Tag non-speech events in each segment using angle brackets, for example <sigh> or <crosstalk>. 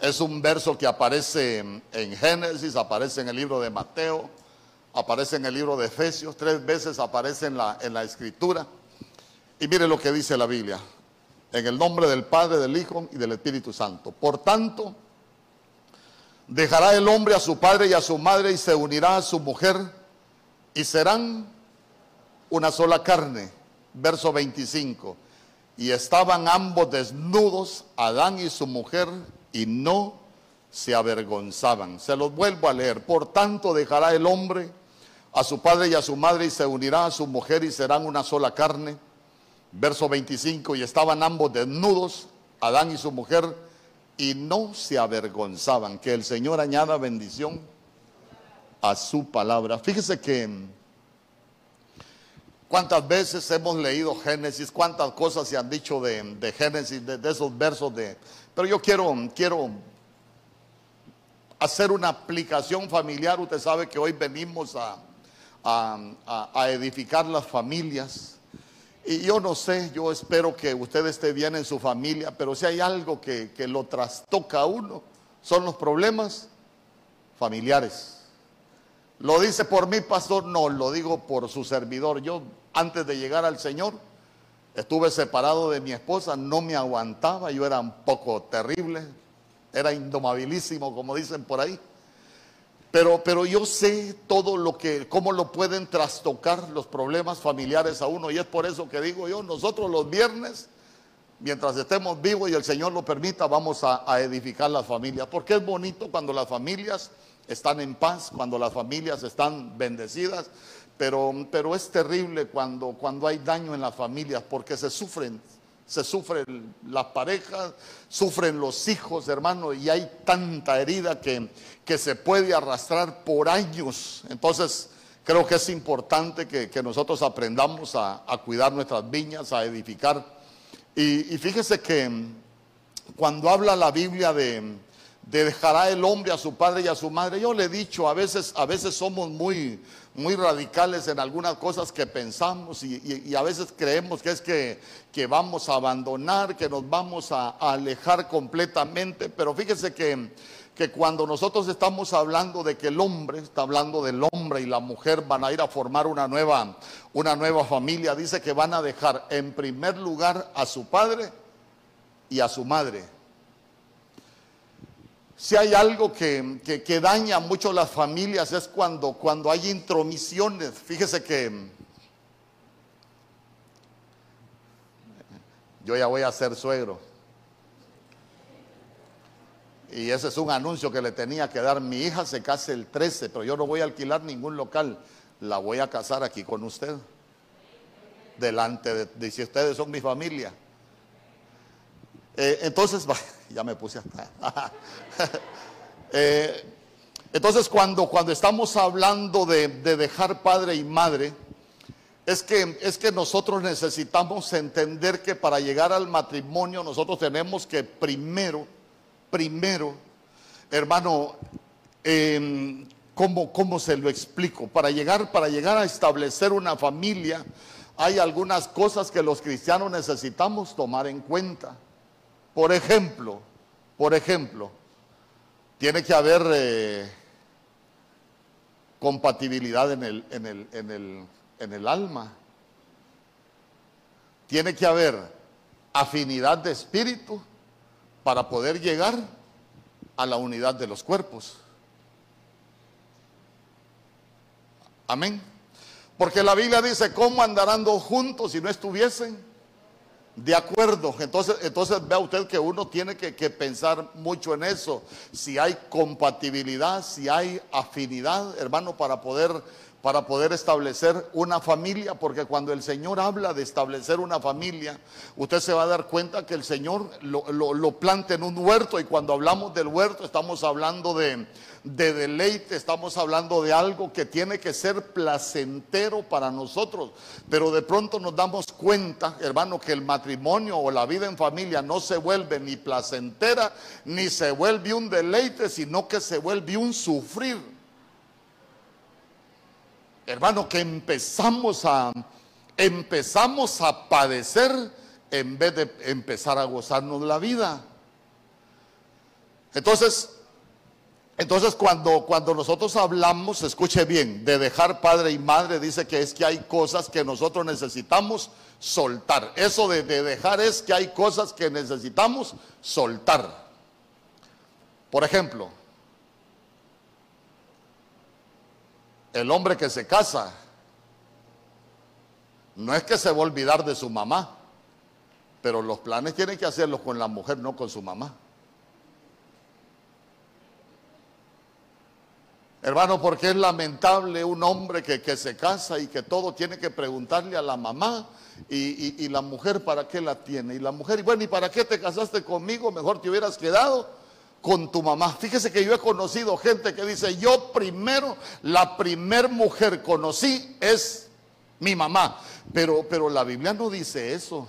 Es un verso que aparece en Génesis, aparece en el libro de Mateo, aparece en el libro de Efesios, tres veces aparece en la, en la escritura. Y mire lo que dice la Biblia, en el nombre del Padre, del Hijo y del Espíritu Santo. Por tanto, dejará el hombre a su padre y a su madre y se unirá a su mujer y serán una sola carne. Verso 25. Y estaban ambos desnudos, Adán y su mujer, y no se avergonzaban. Se los vuelvo a leer. Por tanto dejará el hombre a su padre y a su madre y se unirá a su mujer y serán una sola carne. Verso 25. Y estaban ambos desnudos, Adán y su mujer, y no se avergonzaban. Que el Señor añada bendición a su palabra. Fíjese que cuántas veces hemos leído Génesis, cuántas cosas se han dicho de, Génesis, de, esos versos de... Pero yo quiero, quiero hacer una aplicación familiar. Usted sabe que hoy venimos a, edificar las familias. Y yo no sé, yo espero que usted esté bien en su familia, pero si hay algo que, lo trastoca a uno, son los problemas familiares. ¿Lo dice por mí, pastor? No, lo digo por su servidor. Yo, antes de llegar al Señor, estuve separado de mi esposa, no me aguantaba, yo era un poco terrible, era indomabilísimo, como dicen por ahí. Pero, pero yo sé todo lo que, cómo lo pueden trastocar los problemas familiares a uno. Y es por eso que digo yo, nosotros los viernes, mientras estemos vivos y el Señor lo permita, vamos a, edificar las familias. Porque es bonito cuando las familias están en paz, cuando las familias están bendecidas. Pero, pero es terrible cuando, cuando hay daño en las familias porque se sufren se sufren las parejas, sufren los hijos, hermano, y hay tanta herida que, que se puede arrastrar por años. Entonces, creo que es importante que, nosotros aprendamos a, cuidar nuestras viñas, a edificar. Y, y, fíjese que cuando habla la Biblia de, de dejará el hombre a su padre y a su madre. Yo le he dicho, a veces, a veces somos muy, muy radicales en algunas cosas que pensamos y, a veces creemos que es que, que, vamos a abandonar, que nos vamos a, alejar completamente. Pero fíjese que, que cuando nosotros estamos hablando de que el hombre, está hablando del hombre y la mujer van a ir a formar una nueva, una nueva familia, dice que van a dejar en primer lugar a su padre y a su madre si hay algo que, daña mucho las familias es cuando, cuando hay intromisiones. Fíjese que yo ya voy a ser suegro. Y ese es un anuncio que le tenía que dar. Mi hija se casa el 13, pero yo no voy a alquilar ningún local. La voy a casar aquí con usted. Delante de, de si ustedes son mi familia. Eh, entonces, <laughs> ya me puse hasta... <laughs> Eh, entonces, cuando, cuando estamos hablando de, dejar padre y madre, es que, es que nosotros necesitamos entender que para llegar al matrimonio nosotros tenemos que primero, primero, hermano, em, ¿cómo, ¿cómo, se lo explico? Para llegar, para llegar a establecer una familia, hay algunas cosas que los cristianos necesitamos tomar en cuenta. Por ejemplo, por ejemplo, tiene que haber eh, compatibilidad en el, en, el, en, el, en el alma. Tiene que haber afinidad de espíritu para poder llegar a la unidad de los cuerpos. Amén. Porque la Biblia dice, ¿cómo andarán dos juntos si no estuviesen de acuerdo, entonces, entonces vea usted que uno tiene que, pensar mucho en eso. Si hay compatibilidad, si hay afinidad, hermano, para poder, para poder establecer una familia, porque cuando el Señor habla de establecer una familia, usted se va a dar cuenta que el Señor lo, lo, planta en un huerto y cuando hablamos del huerto estamos hablando de, de deleite, estamos hablando de algo que tiene que ser placentero para nosotros. Pero de pronto nos damos cuenta, hermano, que el matrimonio o la vida en familia no se vuelve ni placentera, ni se vuelve un deleite, sino que se vuelve un sufrir. Hermano, que empezamos a empezamos a padecer en vez de empezar a gozarnos la vida. Entonces, entonces cuando, cuando nosotros hablamos, escuche bien, de dejar padre y madre, dice que es que hay cosas que nosotros necesitamos soltar. Eso de, de dejar es que hay cosas que necesitamos soltar. Por ejemplo, el hombre que se casa, no es que se va a olvidar de su mamá, pero los planes tienen que hacerlos con la mujer, no con su mamá. Hermano, porque es lamentable un hombre que, se casa y que todo tiene que preguntarle a la mamá y, y, la mujer para qué la tiene. Y la mujer, y bueno, ¿y para qué te casaste conmigo? Mejor te hubieras quedado con tu mamá. Fíjese que yo he conocido gente que dice, yo primero, la primer mujer conocí es mi mamá. Pero, pero la Biblia no dice eso.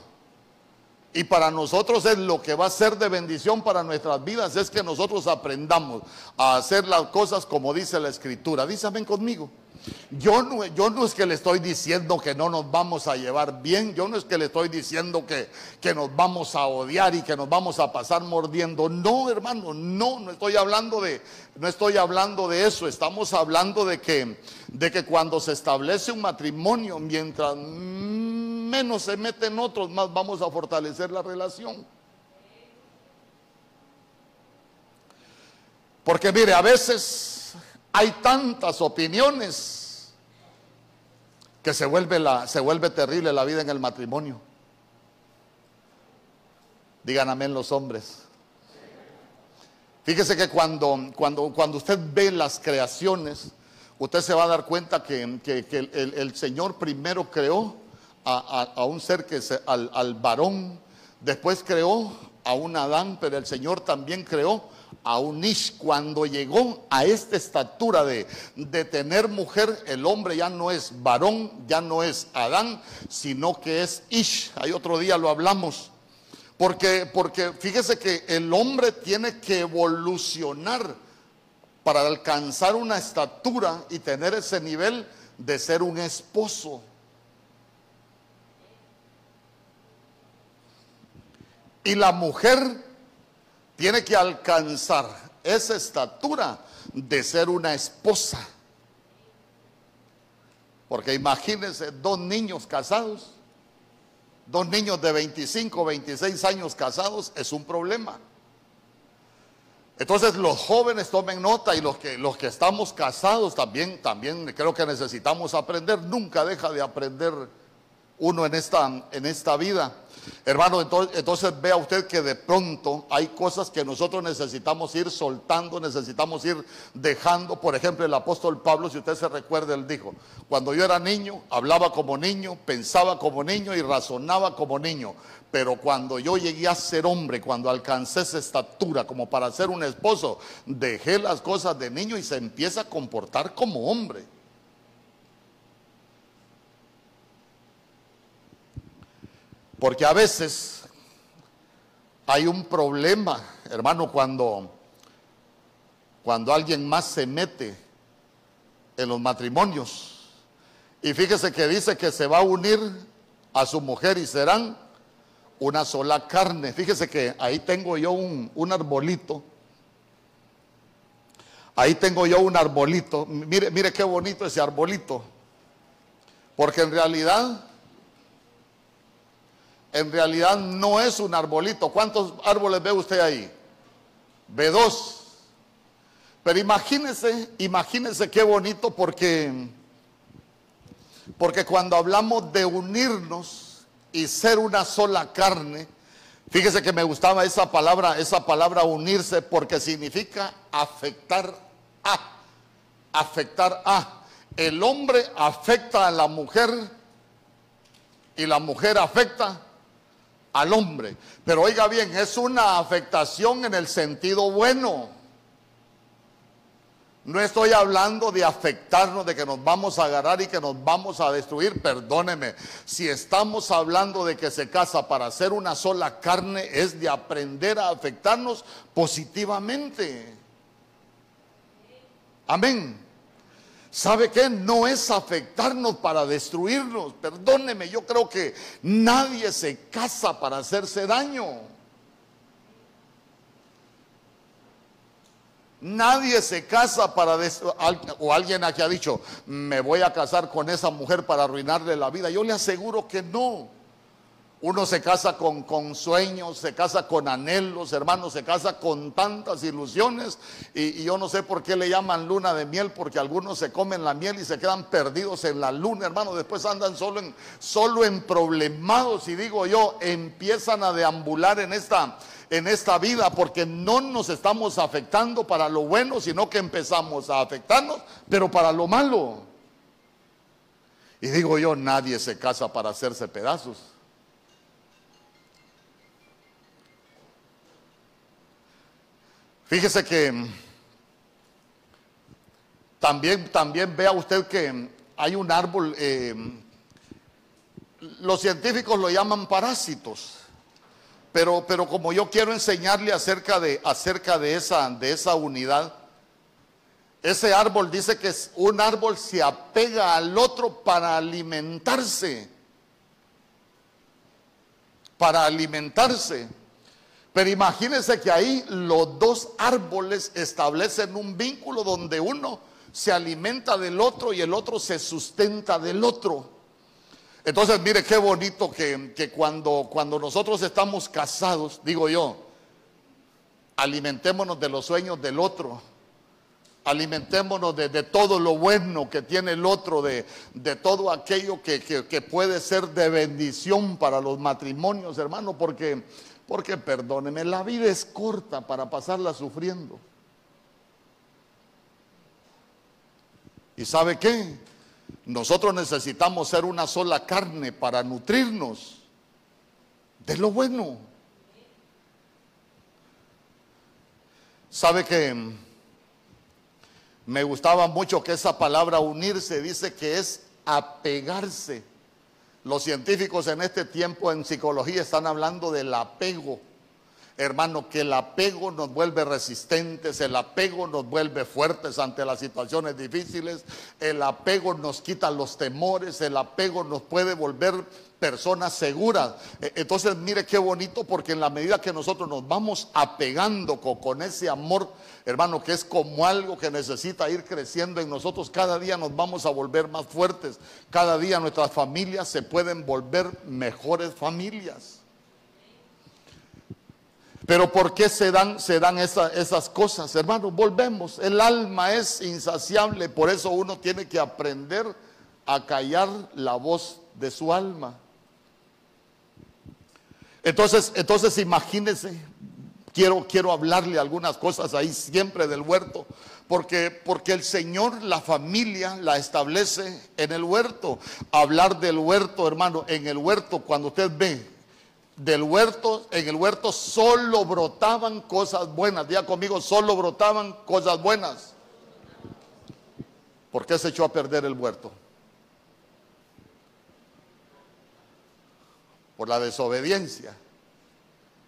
Y para nosotros es lo que va a ser de bendición para nuestras vidas, es que nosotros aprendamos a hacer las cosas como dice la escritura. Ven conmigo. Yo no, yo no es que le estoy diciendo que no nos vamos a llevar bien, yo no es que le estoy diciendo que, que nos vamos a odiar y que nos vamos a pasar mordiendo. No, hermano, no, no estoy hablando de, no estoy hablando de eso. Estamos hablando de que, de que cuando se establece un matrimonio, mientras menos se meten otros, más vamos a fortalecer la relación. Porque mire, a veces hay tantas opiniones que se vuelve, se vuelve terrible la vida en el matrimonio. Digan amén los hombres. Fíjese que cuando, cuando, cuando usted ve las creaciones, usted se va a dar cuenta que, el, Señor primero creó a, un ser que es al, al varón, después creó a un Adán, pero el Señor también creó a un Ish. Cuando llegó a esta estatura de, de, tener mujer, el hombre ya no es varón, ya no es Adán, sino que es Ish. Hay otro día lo hablamos. Porque, porque fíjese que el hombre tiene que evolucionar para alcanzar una estatura y tener ese nivel de ser un esposo. Y la mujer tiene que alcanzar esa estatura de ser una esposa. Porque imagínense dos niños casados Dos niños de 25, 26 años casados es un problema. Entonces los jóvenes tomen nota y los que, los que estamos casados también, también creo que necesitamos aprender. Nunca deja de aprender uno en esta, en esta vida. Hermano, entonces, vea usted que de pronto hay cosas que nosotros necesitamos ir soltando, necesitamos ir dejando. Por ejemplo, el apóstol Pablo, si usted se recuerda, él dijo, cuando yo era niño, hablaba como niño, pensaba como niño y razonaba como niño. Pero cuando yo llegué a ser hombre, cuando alcancé esa estatura como para ser un esposo, dejé las cosas de niño y se empieza a comportar como hombre. Porque a veces hay un problema, hermano, cuando, cuando alguien más se mete en los matrimonios. Y fíjese que dice que se va a unir a su mujer y serán una sola carne. Fíjese que ahí tengo yo un, un arbolito. Ahí tengo yo un arbolito. Mire, mire qué bonito ese arbolito. Porque en realidad en realidad no es un arbolito. ¿Cuántos árboles ve usted ahí? Ve dos. Pero imagínese, imagínese qué bonito porque, porque cuando hablamos de unirnos y ser una sola carne, fíjese que me gustaba esa palabra, esa palabra unirse porque significa afectar a, afectar a. El hombre afecta a la mujer y la mujer afecta al hombre. Pero oiga bien, es una afectación en el sentido bueno. No estoy hablando de afectarnos, de que nos vamos a agarrar y que nos vamos a destruir. Perdóneme. Si estamos hablando de que se casa para ser una sola carne, es de aprender a afectarnos positivamente. Amén. ¿Sabe qué? No es afectarnos para destruirnos. Perdóneme, yo creo que nadie se casa para hacerse daño. Nadie se casa para... O alguien aquí ha dicho, me voy a casar con esa mujer para arruinarle la vida. Yo le aseguro que no. Uno se casa con, con, sueños, se casa con anhelos, hermanos, se casa con tantas ilusiones. Y, yo no sé por qué le llaman luna de miel, porque algunos se comen la miel y se quedan perdidos en la luna, hermano. Después andan solo en, solo en problemados. Y digo yo, empiezan a deambular en esta, en esta vida porque no nos estamos afectando para lo bueno, sino que empezamos a afectarnos, pero para lo malo. Y digo yo, nadie se casa para hacerse pedazos. Fíjese que también, también vea usted que hay un árbol, eh, los científicos lo llaman parásitos, pero, pero como yo quiero enseñarle acerca de, acerca de, esa, de esa unidad, ese árbol dice que un árbol se apega al otro para alimentarse, para alimentarse. Pero imagínense que ahí los dos árboles establecen un vínculo donde uno se alimenta del otro y el otro se sustenta del otro. Entonces, mire qué bonito que, cuando, cuando nosotros estamos casados, digo yo, alimentémonos de los sueños del otro, alimentémonos de, todo lo bueno que tiene el otro, de, todo aquello que, que, puede ser de bendición para los matrimonios, hermano, porque porque perdóneme, la vida es corta para pasarla sufriendo. ¿Y sabe qué? Nosotros necesitamos ser una sola carne para nutrirnos de lo bueno. ¿Sabe que me gustaba mucho que esa palabra unirse dice que es apegarse? Los científicos en este tiempo en psicología están hablando del apego. Hermano, que el apego nos vuelve resistentes, el apego nos vuelve fuertes ante las situaciones difíciles, el apego nos quita los temores, el apego nos puede volver personas seguras. E, entonces, mire qué bonito, porque en la medida que nosotros nos vamos apegando con, ese amor, hermano, que es como algo que necesita ir creciendo en nosotros, cada día nos vamos a volver más fuertes, cada día nuestras familias se pueden volver mejores familias. Pero ¿por qué se dan, se dan esas cosas, hermano? Volvemos, el alma es insaciable, por eso uno tiene que aprender a callar la voz de su alma. Entonces, entonces imagínense, quiero, quiero hablarle algunas cosas ahí siempre del huerto, porque, porque el Señor la familia la establece en el huerto. Hablar del huerto, hermano, en el huerto, cuando usted ve del huerto, en el huerto solo brotaban cosas buenas. Diga conmigo, solo brotaban cosas buenas. ¿Por qué se echó a perder el huerto? Por la desobediencia.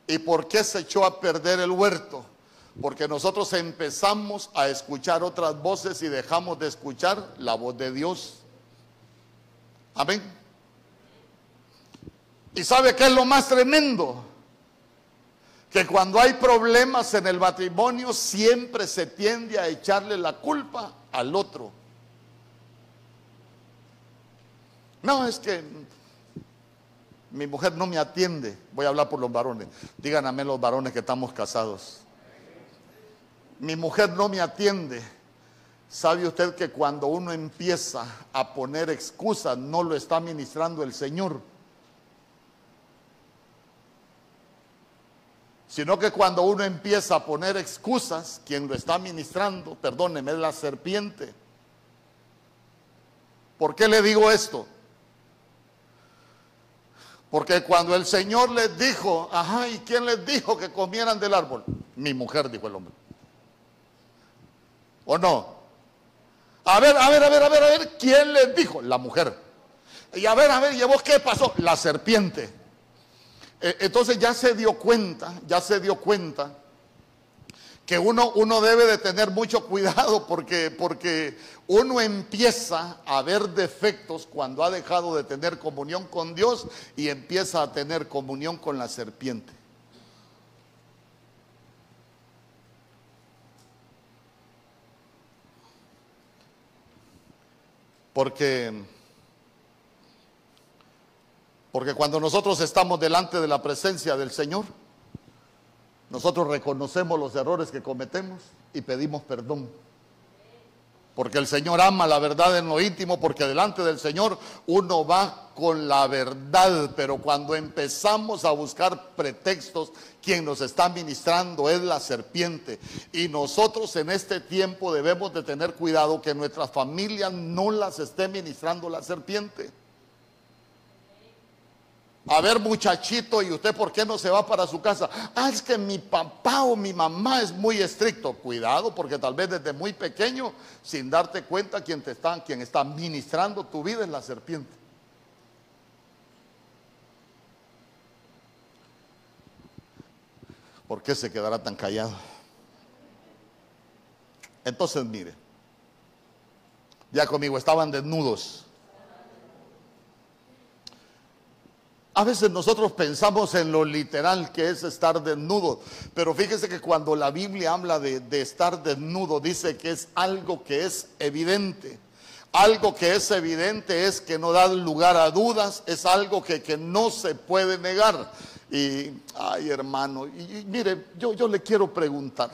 ¿Y por qué se echó a perder el huerto? Porque nosotros empezamos a escuchar otras voces y dejamos de escuchar la voz de Dios. Amén. ¿Y sabe qué es lo más tremendo? Que cuando hay problemas en el matrimonio siempre se tiende a echarle la culpa al otro. No, es que mi mujer no me atiende. Voy a hablar por los varones. Díganme los varones que estamos casados. Mi mujer no me atiende. ¿Sabe usted que cuando uno empieza a poner excusas no lo está ministrando el Señor? Sino que cuando uno empieza a poner excusas, quien lo está ministrando, perdóneme, es la serpiente. ¿Por qué le digo esto? Porque cuando el Señor les dijo, ajá, ¿y quién les dijo que comieran del árbol? Mi mujer, dijo el hombre. ¿O no? A ver, a ver, a ver, a ver, a ver, ¿quién les dijo? La mujer. Y a ver, a ver, ¿y vos qué pasó? La serpiente. E, entonces ya se dio cuenta, ya se dio cuenta que uno, uno debe de tener mucho <laughs> cuidado porque, porque uno empieza a ver defectos cuando ha dejado de tener comunión con Dios y empieza a tener comunión con la serpiente. Porque, porque cuando nosotros estamos delante de la presencia del Señor, nosotros reconocemos los errores que cometemos y pedimos perdón. Porque el Señor ama la verdad en lo íntimo, porque delante del Señor uno va con la verdad, pero cuando empezamos a buscar pretextos, quien nos está ministrando es la serpiente. Y nosotros en este tiempo debemos de tener cuidado que nuestra familia no las esté ministrando la serpiente. A ver, muchachito, ¿y usted por qué no se va para su casa? Ah, es que mi papá o mi mamá es muy estricto. Cuidado, porque tal vez desde muy pequeño, sin darte cuenta, quien te está, quien está ministrando tu vida es la serpiente. ¿Por qué se quedará tan callado? Entonces, mire, ya conmigo estaban desnudos. A veces nosotros pensamos en lo literal que es estar desnudo, pero fíjese que cuando la Biblia habla de, estar desnudo, dice que es algo que es evidente. Algo que es evidente es que no da lugar a dudas, es algo que, no se puede negar. Y, ay hermano, mire, yo, yo le quiero preguntar.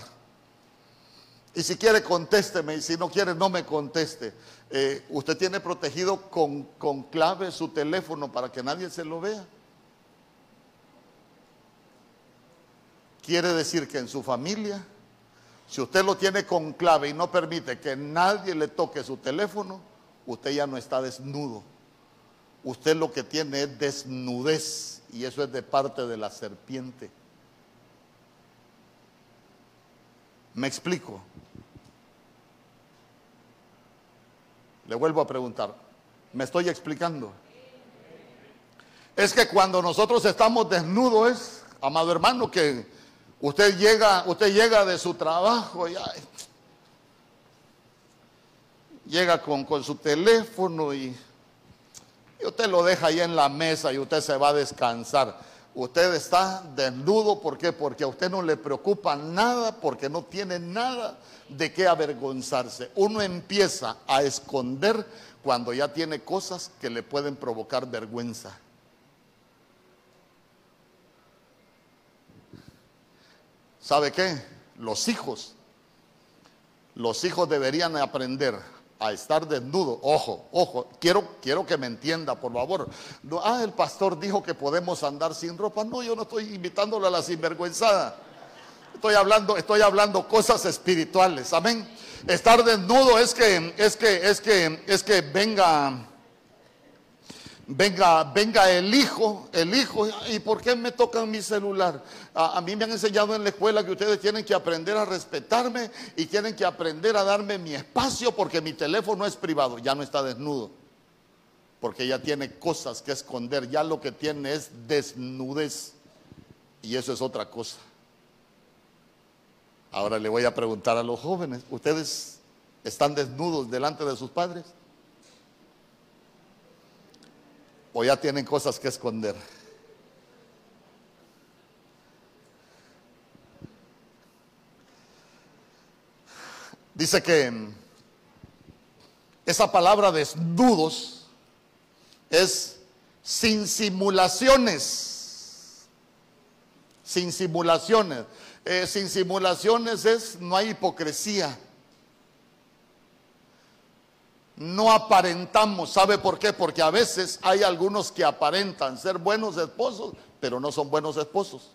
Y si quiere, contésteme. Y si no quiere, no me conteste. Eh, ¿Usted tiene protegido con, con clave su teléfono para que nadie se lo vea? Quiere decir que en su familia, si usted lo tiene con clave y no permite que nadie le toque su teléfono, usted ya no está desnudo. Usted lo que tiene es desnudez y eso es de parte de la serpiente. ¿Me explico? Le vuelvo a preguntar, ¿me estoy explicando? Es que cuando nosotros estamos desnudos es, amado hermano, que Usted llega, usted llega de su trabajo y llega con, con, su teléfono y, y usted lo deja ahí en la mesa y usted se va a descansar. Usted está desnudo, ¿por qué? Porque a usted no le preocupa nada, porque no tiene nada de qué avergonzarse. Uno empieza a esconder cuando ya tiene cosas que le pueden provocar vergüenza. ¿Sabe qué? Los hijos, los hijos deberían aprender a estar desnudos. Ojo, ojo, quiero, quiero que me entienda, por favor. ah, el pastor dijo que podemos andar sin ropa. No, yo no estoy invitándolo a la sinvergüenzada. Estoy hablando, estoy hablando cosas espirituales. Amén. Estar desnudo es que, es que, es que, es que venga venga, venga el hijo, el hijo, ¿y por qué me tocan mi celular? A, mí me han enseñado en la escuela que ustedes tienen que aprender a respetarme y tienen que aprender a darme mi espacio porque mi teléfono es privado, ya no está desnudo, porque ya tiene cosas que esconder, ya lo que tiene es desnudez y eso es otra cosa. Ahora le voy a preguntar a los jóvenes, ¿ustedes están desnudos delante de sus padres? o ya tienen cosas que esconder. Dice que esa palabra desnudos es sin simulaciones. Sin simulaciones. Eh, sin simulaciones es no hay hipocresía no aparentamos. ¿Sabe por qué? Porque a veces hay algunos que aparentan ser buenos esposos, pero no son buenos esposos.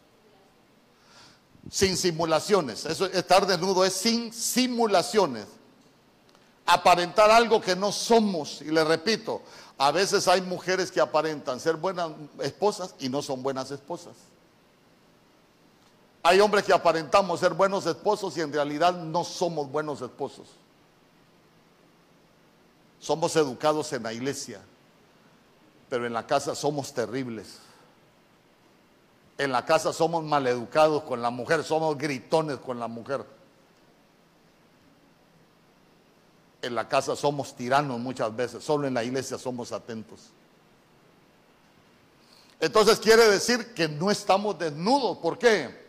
Sin simulaciones. Eso, estar desnudo es sin simulaciones. Aparentar algo que no somos. Y le repito, a veces hay mujeres que aparentan ser buenas esposas y no son buenas esposas. Hay hombres que aparentamos ser buenos esposos y en realidad no somos buenos esposos. Somos educados en la iglesia, pero en la casa somos terribles. En la casa somos maleducados con la mujer, somos gritones con la mujer. En la casa somos tiranos muchas veces, solo en la iglesia somos atentos. Entonces quiere decir que no estamos desnudos. ¿Por qué?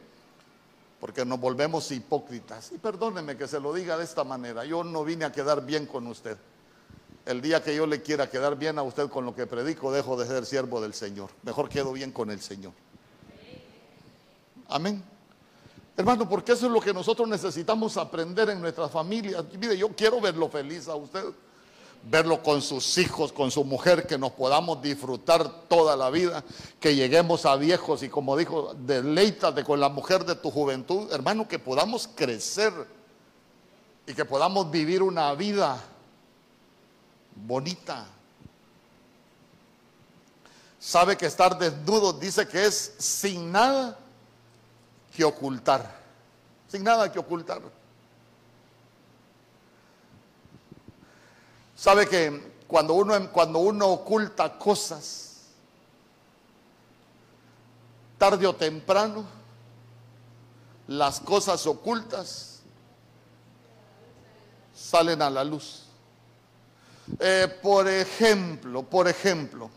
Porque nos volvemos hipócritas. Y perdóneme que se lo diga de esta manera. Yo no vine a quedar bien con usted. el día que yo le quiera quedar bien a usted con lo que predico, dejo de ser siervo del Señor. Mejor quedo bien con el Señor. Amén. Hermano, porque eso es lo que nosotros necesitamos aprender en nuestras familias. Mire, yo quiero verlo feliz a usted, verlo con sus hijos, con su mujer, que nos podamos disfrutar toda la vida, que lleguemos a viejos y como dijo, deleítate con la mujer de tu juventud, hermano, que podamos crecer y que podamos vivir una vida bonita. Sabe que estar desnudo dice que es sin nada que ocultar, sin nada que ocultar. Sabe que cuando uno, cuando uno oculta cosas, tarde o temprano, las cosas ocultas salen a la luz. Eh, por ejemplo, por ejemplo,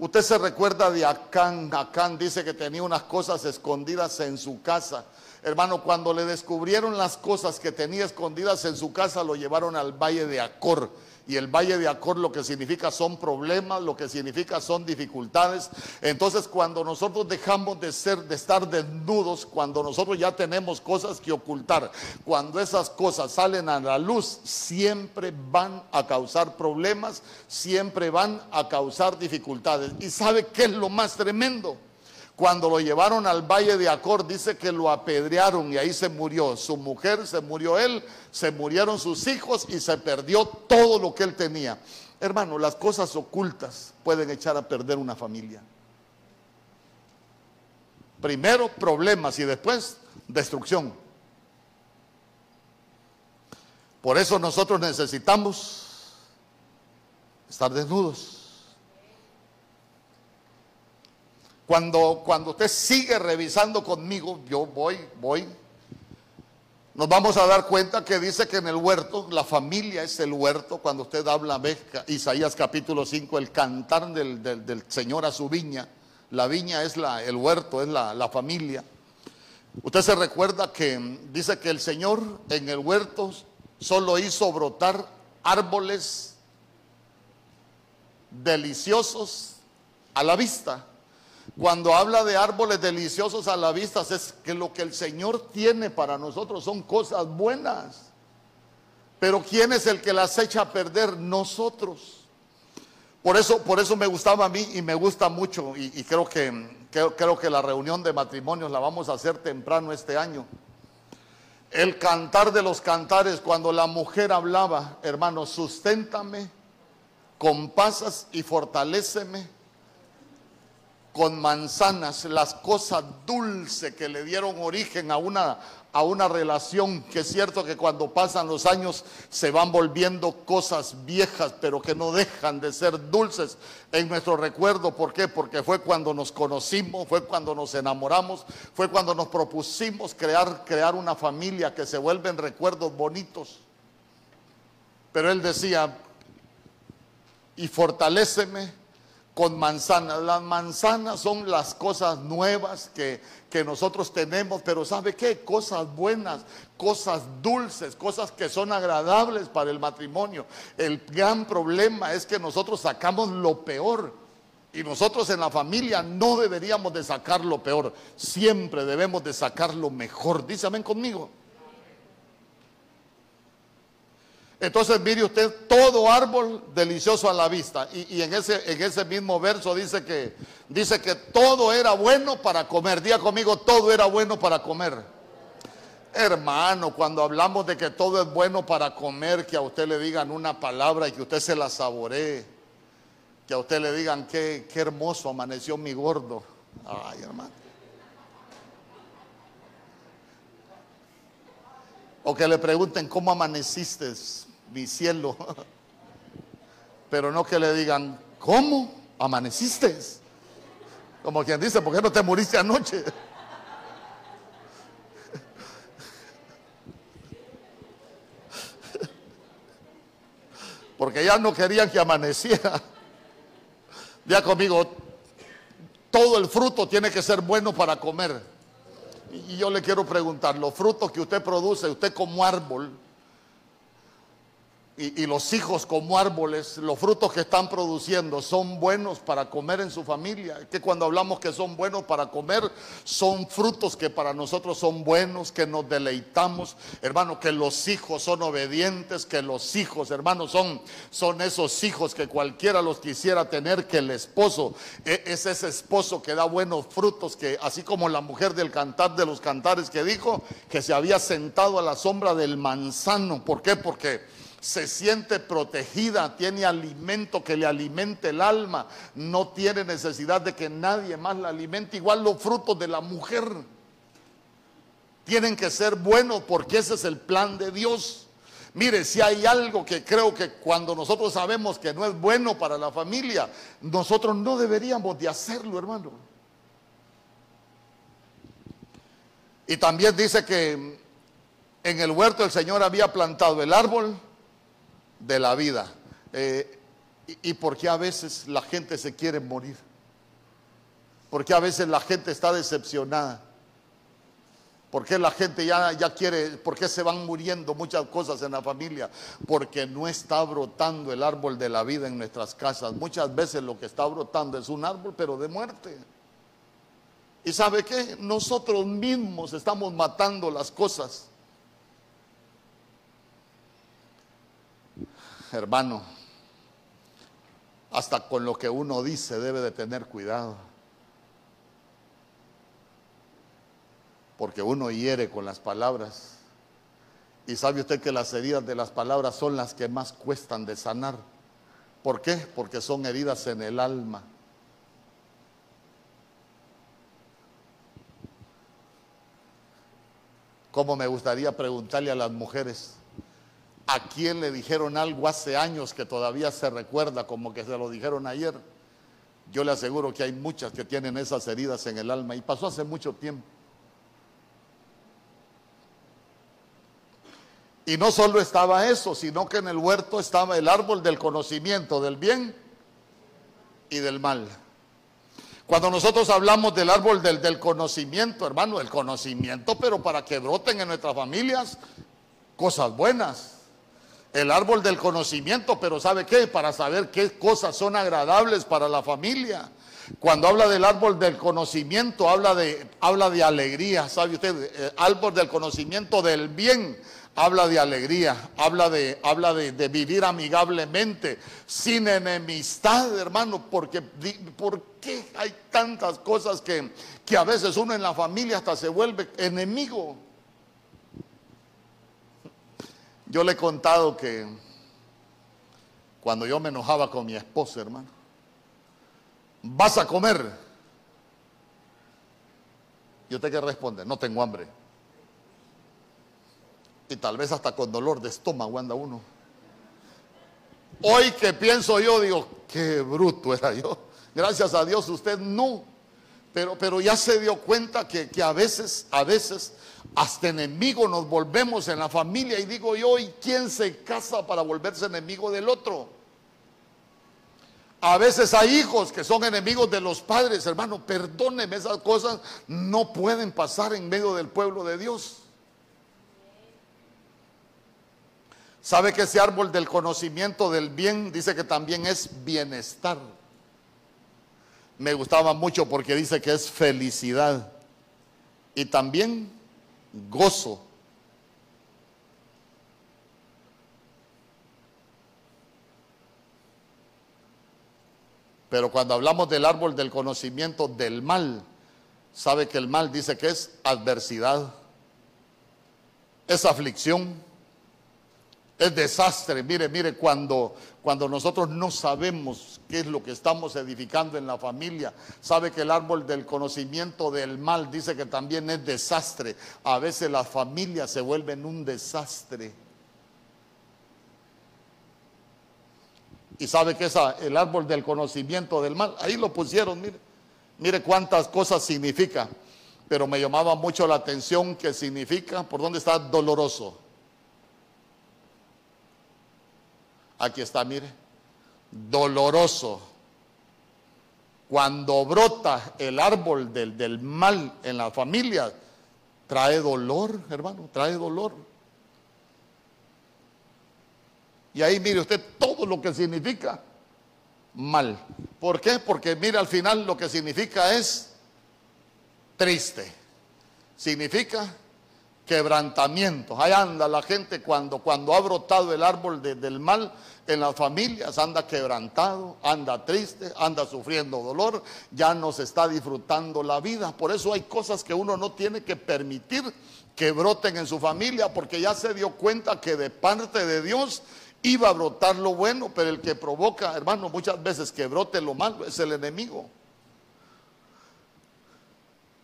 usted se recuerda de Acán. Acán dice que tenía unas cosas escondidas en su casa. Hermano, cuando le descubrieron las cosas que tenía escondidas en su casa, lo llevaron al valle de Acor y el valle de Acor lo que significa son problemas, lo que significa son dificultades. Entonces, cuando nosotros dejamos de ser, de estar desnudos, cuando nosotros ya tenemos cosas que ocultar, cuando esas cosas salen a la luz, siempre van a causar problemas, siempre van a causar dificultades. ¿Y sabe qué es lo más tremendo? Cuando lo llevaron al valle de Acor, dice que lo apedrearon y ahí se murió. Su mujer, se murió él, se murieron sus hijos y se perdió todo lo que él tenía. Hermano, las cosas ocultas pueden echar a perder una familia. Primero problemas y después destrucción. Por eso nosotros necesitamos estar desnudos. Cuando, cuando usted sigue revisando conmigo, yo voy, voy, nos vamos a dar cuenta que dice que en el huerto, la familia es el huerto, cuando usted habla, Isaías capítulo 5, el cantar del, Señor a su viña, la viña es la, el huerto, es la, la familia. Usted se recuerda que dice que el Señor en el huerto solo hizo brotar árboles deliciosos a la vista. Cuando habla de árboles deliciosos a la vista, es que lo que el Señor tiene para nosotros son cosas buenas. Pero ¿quién es el que las echa a perder? Nosotros. Por eso, por eso me gustaba a mí y me gusta mucho y, creo, que, creo que la reunión de matrimonios la vamos a hacer temprano este año. El cantar de los cantares, cuando la mujer hablaba, hermano, susténtame, compasas y fortaléceme con manzanas, las cosas dulces que le dieron origen a una, a una relación que es cierto que cuando pasan los años se van volviendo cosas viejas, pero que no dejan de ser dulces en nuestro recuerdo. ¿Por qué? Porque fue cuando nos conocimos, fue cuando nos enamoramos, fue cuando nos propusimos crear, crear una familia que se vuelven recuerdos bonitos. Pero él decía, y fortaléceme con manzanas. Las manzanas son las cosas nuevas que, que, nosotros tenemos, pero ¿sabe qué? Cosas buenas, cosas dulces, cosas que son agradables para el matrimonio. El gran problema es que nosotros sacamos lo peor. Y nosotros en la familia no deberíamos de sacar lo peor, siempre debemos de sacar lo mejor. Amén conmigo. Entonces mire usted todo árbol delicioso a la vista. Y, en, ese, en ese mismo verso dice que, dice que todo era bueno para comer. Día conmigo, todo era bueno para comer. Hermano, cuando hablamos de que todo es bueno para comer, que a usted le digan una palabra y que usted se la saboree, que a usted le digan qué, qué hermoso amaneció mi gordo. Ay, hermano. O que le pregunten cómo amaneciste mi cielo. <laughs> Pero no que le digan, ¿cómo amaneciste? Como quien dice, ¿por qué no te muriste anoche? <laughs> Porque ya no querían que amaneciera. <laughs> Ya conmigo, todo el fruto tiene que ser bueno para comer. Y yo le quiero preguntar, los frutos que usted produce, usted como árbol, y, los hijos como árboles, los frutos que están produciendo son buenos para comer en su familia. Que cuando hablamos que son buenos para comer, son frutos que para nosotros son buenos, que nos deleitamos. Hermano, que los hijos son obedientes, que los hijos, hermanos, son, son esos hijos que cualquiera los quisiera tener, que el esposo e, es ese esposo que da buenos frutos, que así como la mujer del cantar de los cantares que dijo que se había sentado a la sombra del manzano. ¿Por qué? Porque se siente protegida, tiene alimento que le alimente el alma, no tiene necesidad de que nadie más la alimente. Igual los frutos de la mujer tienen que ser buenos porque ese es el plan de Dios. Mire, si hay algo que creo que cuando nosotros sabemos que no es bueno para la familia, nosotros no deberíamos de hacerlo, hermano. Y también dice que en el huerto el Señor había plantado el árbol de la vida. Eh, y, y por qué a veces la gente se quiere morir? porque a veces la gente está decepcionada? ¿Por qué la gente ya, ya quiere, por qué se van muriendo muchas cosas en la familia? Porque no está brotando el árbol de la vida en nuestras casas. Muchas veces lo que está brotando es un árbol, pero de muerte. ¿Y sabe qué? Nosotros mismos estamos matando las cosas. Hermano, hasta con lo que uno dice debe de tener cuidado. Porque uno hiere con las palabras. Y sabe usted que las heridas de las palabras son las que más cuestan de sanar. ¿Por qué? Porque son heridas en el alma. Como me gustaría preguntarle a las mujeres, a quién le dijeron algo hace años que todavía se recuerda como que se lo dijeron ayer. Yo le aseguro que hay muchas que tienen esas heridas en el alma y pasó hace mucho tiempo. Y no solo estaba eso, sino que en el huerto estaba el árbol del conocimiento del bien y del mal. Cuando nosotros hablamos del árbol del, del conocimiento, hermano, el conocimiento, pero para que broten en nuestras familias cosas buenas el árbol del conocimiento, pero ¿sabe qué? Para saber qué cosas son agradables para la familia. Cuando habla del árbol del conocimiento, habla de, habla de alegría, ¿sabe usted? El eh, árbol del conocimiento del bien, habla de alegría, habla de, habla de, vivir amigablemente, sin enemistad, hermano, porque ¿por qué hay tantas cosas que, que a veces uno en la familia hasta se vuelve enemigo? Yo le he contado que cuando yo me enojaba con mi esposa, hermano, vas a comer. ¿Y usted qué responde? No tengo hambre. Y tal vez hasta con dolor de estómago anda uno. Hoy que pienso yo, digo, qué bruto era yo. Gracias a Dios usted no. Pero, pero ya se dio cuenta que, que a veces, a veces hasta enemigo nos volvemos en la familia y digo yo, ¿y quién se casa para volverse enemigo del otro? A veces hay hijos que son enemigos de los padres, hermano, perdóneme, esas cosas no pueden pasar en medio del pueblo de Dios. ¿Sabe que ese árbol del conocimiento del bien dice que también es bienestar? Me gustaba mucho porque dice que es felicidad. Y también gozo. Pero cuando hablamos del árbol del conocimiento del mal, sabe que el mal dice que es adversidad, es aflicción es desastre. Mire, mire, cuando, cuando nosotros no sabemos qué es lo que estamos edificando en la familia, sabe que el árbol del conocimiento del mal dice que también es desastre. A veces las familias se vuelven un desastre. Y sabe que es el árbol del conocimiento del mal, ahí lo pusieron, mire, mire cuántas cosas significa. Pero me llamaba mucho la atención que significa, ¿por dónde está doloroso? Aquí está, mire. Doloroso. Cuando brota el árbol del, del mal en la familia, trae dolor, hermano, trae dolor. Y ahí mire usted todo lo que significa mal. ¿Por qué? Porque mire al final lo que significa es triste. Significa quebrantamiento. Ahí anda la gente cuando, cuando ha brotado el árbol del mal en las familias, anda quebrantado, anda triste, anda sufriendo dolor, ya no se está disfrutando la vida. Por eso hay cosas que uno no tiene que permitir que broten en su familia, porque ya se dio cuenta que de parte de Dios iba a brotar lo bueno, pero el que provoca, hermano, muchas veces que brote lo malo es el enemigo.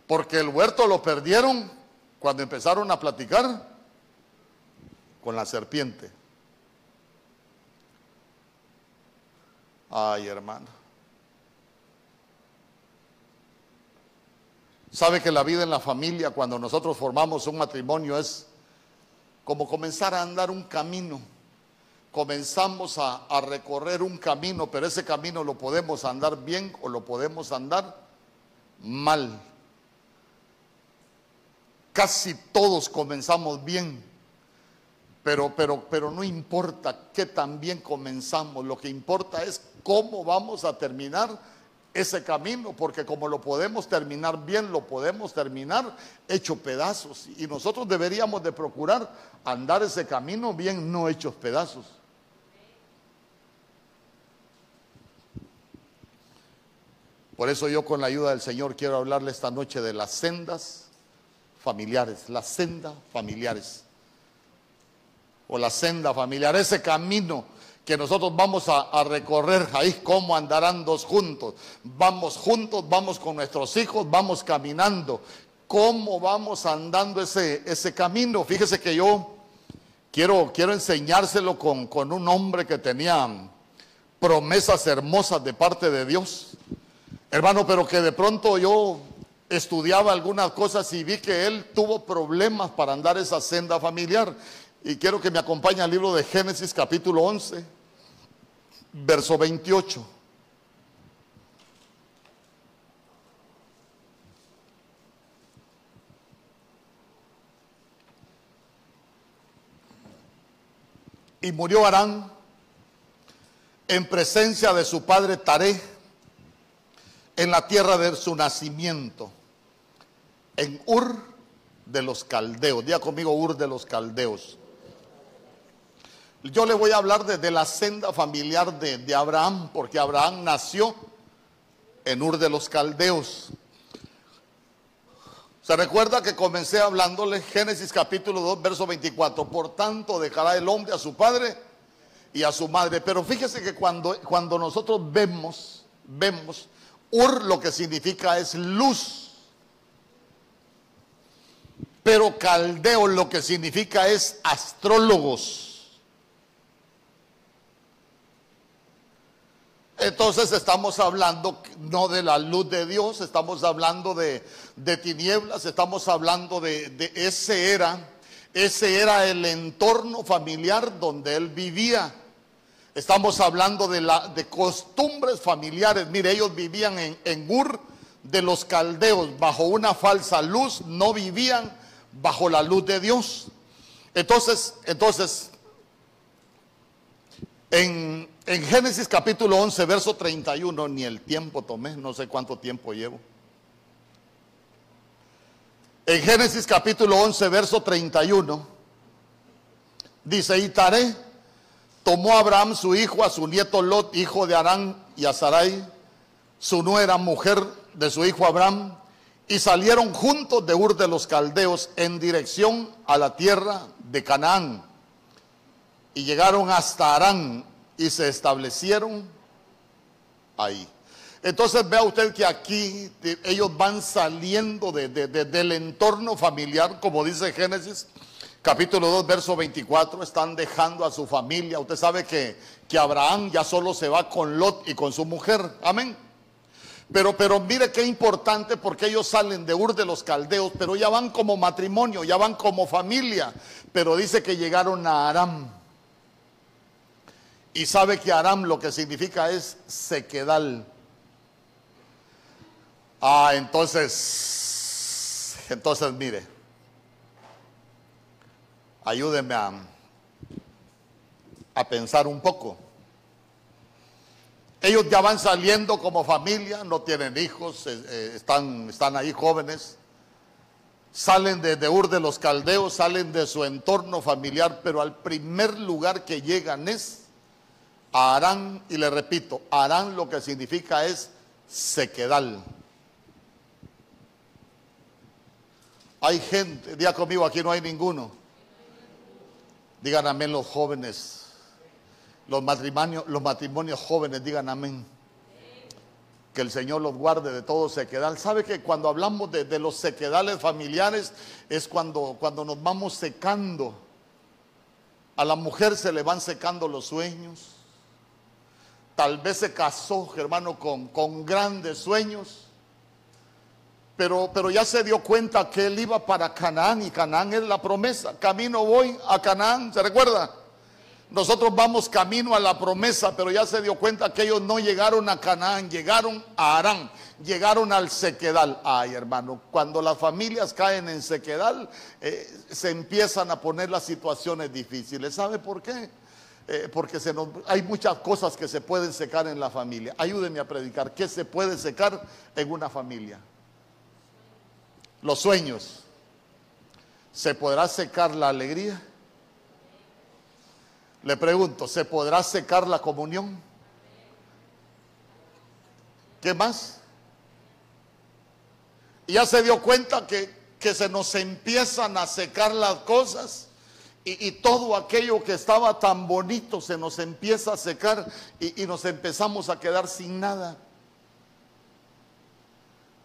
Porque el huerto lo perdieron cuando empezaron a platicar con la serpiente. Ay, hermano. Sabe que la vida en la familia, cuando nosotros formamos un matrimonio, es como comenzar a andar un camino. Comenzamos a, a, recorrer un camino, pero ese camino lo podemos andar bien o lo podemos andar mal. Casi todos comenzamos bien, pero, pero, pero no importa qué tan bien comenzamos, lo que importa es cómo vamos a terminar ese camino, porque como lo podemos terminar bien, lo podemos terminar hecho pedazos. Y nosotros deberíamos de procurar andar ese camino bien, no hechos pedazos. Por eso yo con la ayuda del Señor quiero hablarle esta noche de las sendas familiares, la senda familiares. O la senda familiar, ese camino que nosotros vamos a, recorrer ahí, cómo andarán dos juntos. Vamos juntos, vamos con nuestros hijos, vamos caminando. ¿Cómo vamos andando ese, ese camino? Fíjese que yo quiero, quiero enseñárselo con, con un hombre que tenía promesas hermosas de parte de Dios. Hermano, pero que de pronto yo estudiaba algunas cosas y vi que él tuvo problemas para andar esa senda familiar. Y quiero que me acompañe al libro de Génesis capítulo 11, verso 28. Y murió Arán en presencia de su padre Taré en la tierra de su nacimiento en Ur de los Caldeos. Día conmigo Ur de los Caldeos. Yo le voy a hablar de, la senda familiar de, de, Abraham, porque Abraham nació en Ur de los Caldeos. Se recuerda que comencé hablándole Génesis capítulo 2, verso 24. Por tanto, dejará el hombre a su padre y a su madre. Pero fíjese que cuando, cuando nosotros vemos, vemos, Ur lo que significa es luz. Pero caldeo lo que significa es astrólogos. Entonces estamos hablando no de la luz de Dios, estamos hablando de, tinieblas, estamos hablando de, de, ese era, ese era el entorno familiar donde él vivía. Estamos hablando de, la, de costumbres familiares. Mire, ellos vivían en, en Ur de los caldeos bajo una falsa luz, no vivían bajo la luz de Dios. Entonces, entonces, en, en, Génesis capítulo 11, verso 31, ni el tiempo tomé, no sé cuánto tiempo llevo. En Génesis capítulo 11, verso 31, dice, y Taré tomó Abraham su hijo, a su nieto Lot, hijo de Arán, y a Sarai, su nuera mujer de su hijo Abraham, y salieron juntos de Ur de los Caldeos en dirección a la tierra de Canaán. Y llegaron hasta Arán y se establecieron ahí. Entonces vea usted que aquí ellos van saliendo de, del entorno familiar, como dice Génesis, capítulo 2, verso 24, están dejando a su familia. Usted sabe que, que Abraham ya solo se va con Lot y con su mujer. Amén. Pero, pero mire qué importante porque ellos salen de Ur de los Caldeos, pero ya van como matrimonio, ya van como familia. Pero dice que llegaron a Aram. Y sabe que Aram lo que significa es sequedal. Ah, entonces, entonces mire, ayúdenme a, a pensar un poco. Ellos ya van saliendo como familia, no tienen hijos, eh, eh, están, están ahí jóvenes, salen de, Ur de los Caldeos, salen de su entorno familiar, pero al primer lugar que llegan es a Arán, y le repito, Arán lo que significa es sequedal. Hay gente, diga conmigo, aquí no hay ninguno. Digan amén los jóvenes. Los matrimonios, los matrimonios jóvenes, digan amén. Que el Señor los guarde de todo sequedal. ¿Sabe que cuando hablamos de, los sequedales familiares es cuando, cuando nos vamos secando? A la mujer se le van secando los sueños. Tal vez se casó, hermano, con, con grandes sueños. Pero, pero, ya se dio cuenta que él iba para Canaán y Canaán es la promesa. Camino voy a Canaán, ¿se recuerda? Nosotros vamos camino a la promesa, pero ya se dio cuenta que ellos no llegaron a Canaán, llegaron a Arán, llegaron al sequedal. Ay, hermano, cuando las familias caen en sequedal, eh, se empiezan a poner las situaciones difíciles. ¿Sabe por qué? Eh, porque se hay muchas cosas que se pueden secar en la familia. Ayúdenme a predicar. ¿Qué se puede secar en una familia? Los sueños. ¿Se podrá secar la alegría? Le pregunto, ¿se podrá secar la comunión? ¿Qué más? Y ya se dio cuenta que, que se nos empiezan a secar las cosas y, todo aquello que estaba tan bonito se nos empieza a secar y, y nos empezamos a quedar sin nada.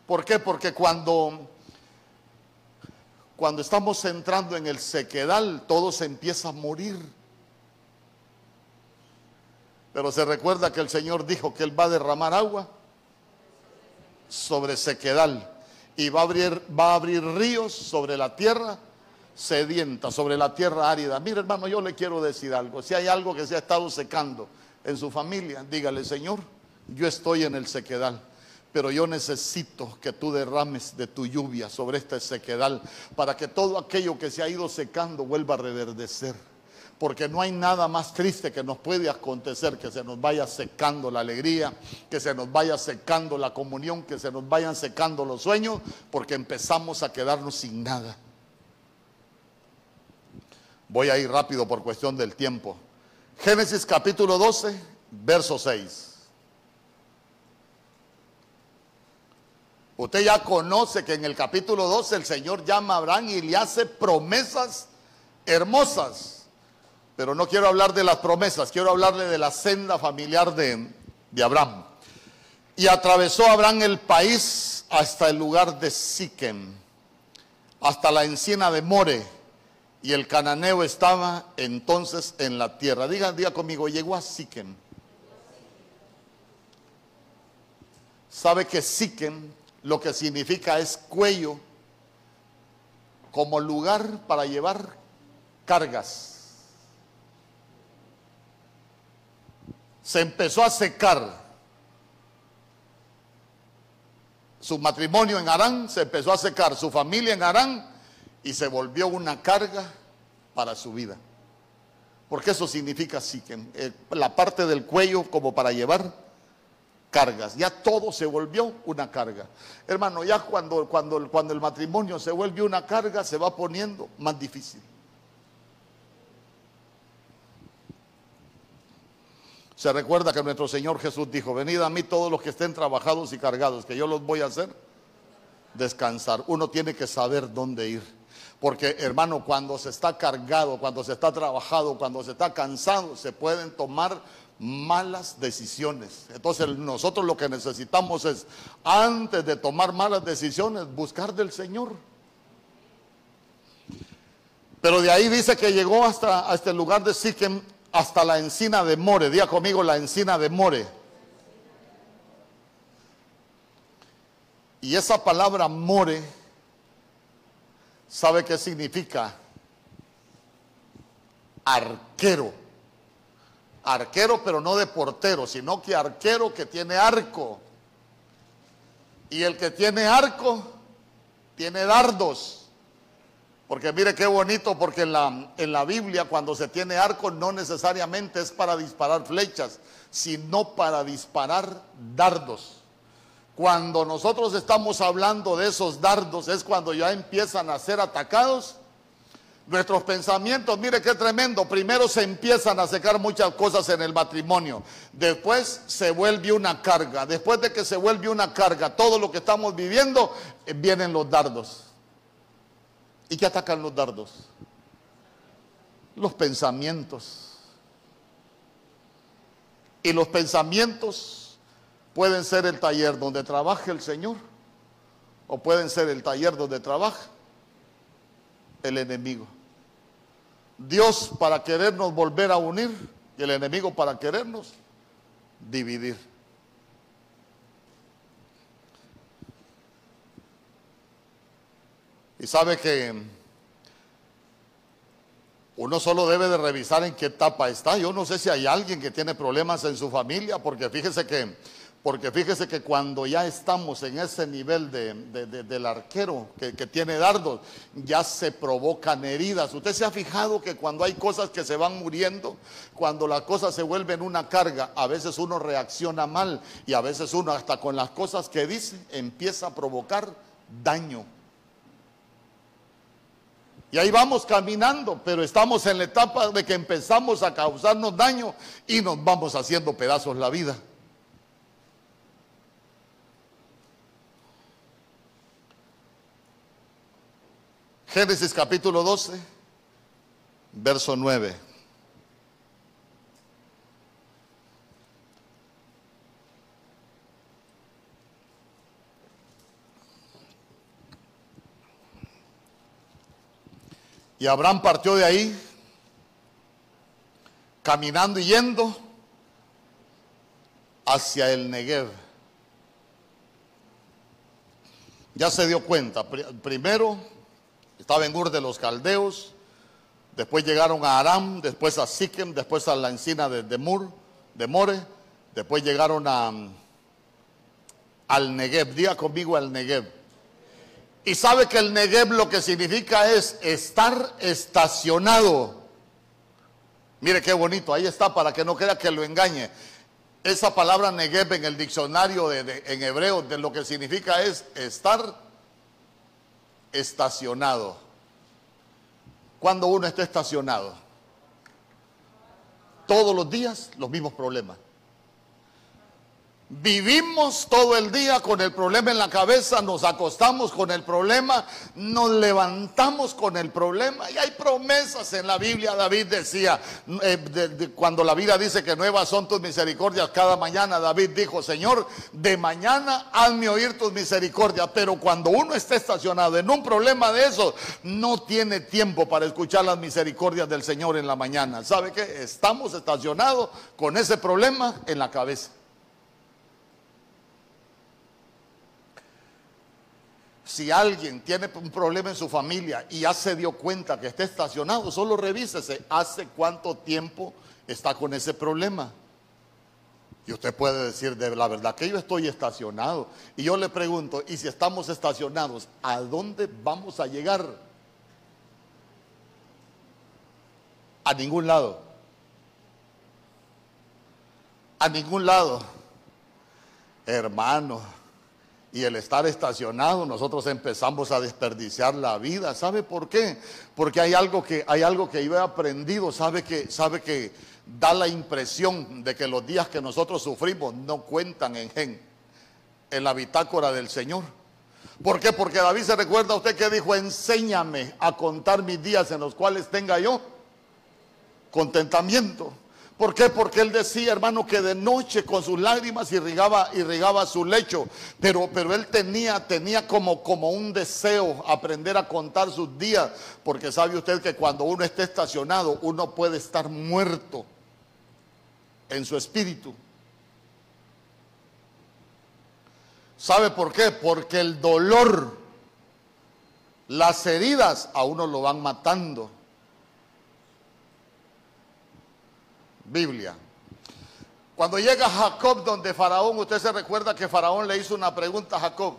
¿Por qué? Porque cuando, cuando estamos entrando en el sequedal, todo se empieza a morir. Pero se recuerda que el Señor dijo que Él va a derramar agua sobre sequedal y va a abrir, va a abrir ríos sobre la tierra sedienta, sobre la tierra árida. Mire hermano, yo le quiero decir algo. Si hay algo que se ha estado secando en su familia, dígale, Señor, yo estoy en el sequedal pero yo necesito que tú derrames de tu lluvia sobre este sequedal para que todo aquello que se ha ido secando vuelva a reverdecer porque no hay nada más triste que nos puede acontecer que se nos vaya secando la alegría, que se nos vaya secando la comunión, que se nos vayan secando los sueños, porque empezamos a quedarnos sin nada. Voy a ir rápido por cuestión del tiempo. Génesis capítulo 12, verso 6. Usted ya conoce que en el capítulo 12 el Señor llama a Abraham y le hace promesas hermosas. Pero no quiero hablar de las promesas, quiero hablarle de la senda familiar de, Abraham. Y atravesó Abraham el país hasta el lugar de Siquem, hasta la encina de More, y el cananeo estaba entonces en la tierra. Digan, diga conmigo, llegó a Siquem. Sabe que Siquem lo que significa es cuello como lugar para llevar cargas. Se empezó a secar. Su matrimonio en Arán se empezó a secar, su familia en Arán y se volvió una carga para su vida. Porque eso significa así, que eh, la parte del cuello como para llevar cargas. Ya todo se volvió una carga. Hermano, ya cuando, cuando, cuando el matrimonio se vuelve una carga, se va poniendo más difícil. Se recuerda que nuestro Señor Jesús dijo, venid a mí todos los que estén trabajados y cargados, que yo los voy a hacer descansar. Uno tiene que saber dónde ir. Porque hermano, cuando se está cargado, cuando se está trabajado, cuando se está cansado, se pueden tomar malas decisiones. Entonces nosotros lo que necesitamos es, antes de tomar malas decisiones, buscar del Señor. Pero de ahí dice que llegó hasta, este lugar de Siquem hasta la encina de More. Diga conmigo la encina de More. Y esa palabra More, ¿sabe qué significa? Arquero. Arquero, pero no de portero, sino que arquero que tiene arco. Y el que tiene arco, tiene dardos. Porque mire qué bonito, porque en la, en la Biblia cuando se tiene arco no necesariamente es para disparar flechas, sino para disparar dardos. Cuando nosotros estamos hablando de esos dardos es cuando ya empiezan a ser atacados. Nuestros pensamientos, mire qué tremendo, primero se empiezan a secar muchas cosas en el matrimonio, después se vuelve una carga, después de que se vuelve una carga, todo lo que estamos viviendo, eh, vienen los dardos. ¿Y qué atacan los dardos? Los pensamientos. Y los pensamientos pueden ser el taller donde trabaja el Señor o pueden ser el taller donde trabaja el enemigo. Dios para querernos volver a unir y el enemigo para querernos dividir. Y sabe que uno solo debe de revisar en qué etapa está. Yo no sé si hay alguien que tiene problemas en su familia, porque fíjese que, porque fíjese que cuando ya estamos en ese nivel de, del arquero que, que tiene dardos, ya se provocan heridas. Usted se ha fijado que cuando hay cosas que se van muriendo, cuando las cosas se vuelven una carga, a veces uno reacciona mal y a veces uno hasta con las cosas que dice empieza a provocar daño. Y ahí vamos caminando, pero estamos en la etapa de que empezamos a causarnos daño y nos vamos haciendo pedazos la vida. Génesis capítulo 12, verso 9. Y Abraham partió de ahí, caminando y yendo hacia el Negev. Ya se dio cuenta, primero estaba en Ur de los Caldeos, después llegaron a Aram, después a Siquem, después a la encina de, de Mur, de More, después llegaron a, al Negev, diga conmigo al Negev. Y sabe que el Negev lo que significa es estar estacionado. Mire qué bonito, ahí está para que no crea que lo engañe. Esa palabra Negev en el diccionario de, en hebreo de lo que significa es estar estacionado. Cuando uno está estacionado, todos los días los mismos problemas. Vivimos todo el día con el problema en la cabeza, nos acostamos con el problema, nos levantamos con el problema. Y hay promesas en la Biblia. David decía, eh, cuando la Biblia dice que nuevas son tus misericordias cada mañana, David dijo, Señor, de mañana hazme oír tus misericordias. Pero cuando uno está estacionado en un problema de eso, no tiene tiempo para escuchar las misericordias del Señor en la mañana. ¿Sabe qué? Estamos estacionados con ese problema en la cabeza. Si alguien tiene un problema en su familia y ya se dio cuenta que está estacionado, solo revísese hace cuánto tiempo está con ese problema. Y usted puede decir de la verdad que yo estoy estacionado. Y yo le pregunto, ¿y si estamos estacionados, a dónde vamos a llegar? A ningún lado. A ningún lado. Hermano y el estar estacionado, nosotros empezamos a desperdiciar la vida. ¿Sabe por qué? Porque hay algo que, hay algo que yo he aprendido, sabe que, sabe que da la impresión de que los días que nosotros sufrimos no cuentan en, en, en la bitácora del Señor. ¿Por qué? Porque David se recuerda a usted que dijo, enséñame a contar mis días en los cuales tenga yo contentamiento. ¿Por qué? Porque él decía, hermano, que de noche con sus lágrimas irrigaba, irrigaba su lecho. Pero, él tenía, como, como un deseo aprender a contar sus días. Porque sabe usted que cuando uno está estacionado, uno puede estar muerto en su espíritu. ¿Sabe por qué? Porque el dolor, las heridas a uno lo van matando. Biblia. Cuando llega Jacob donde Faraón, usted se recuerda que Faraón le hizo una pregunta a Jacob.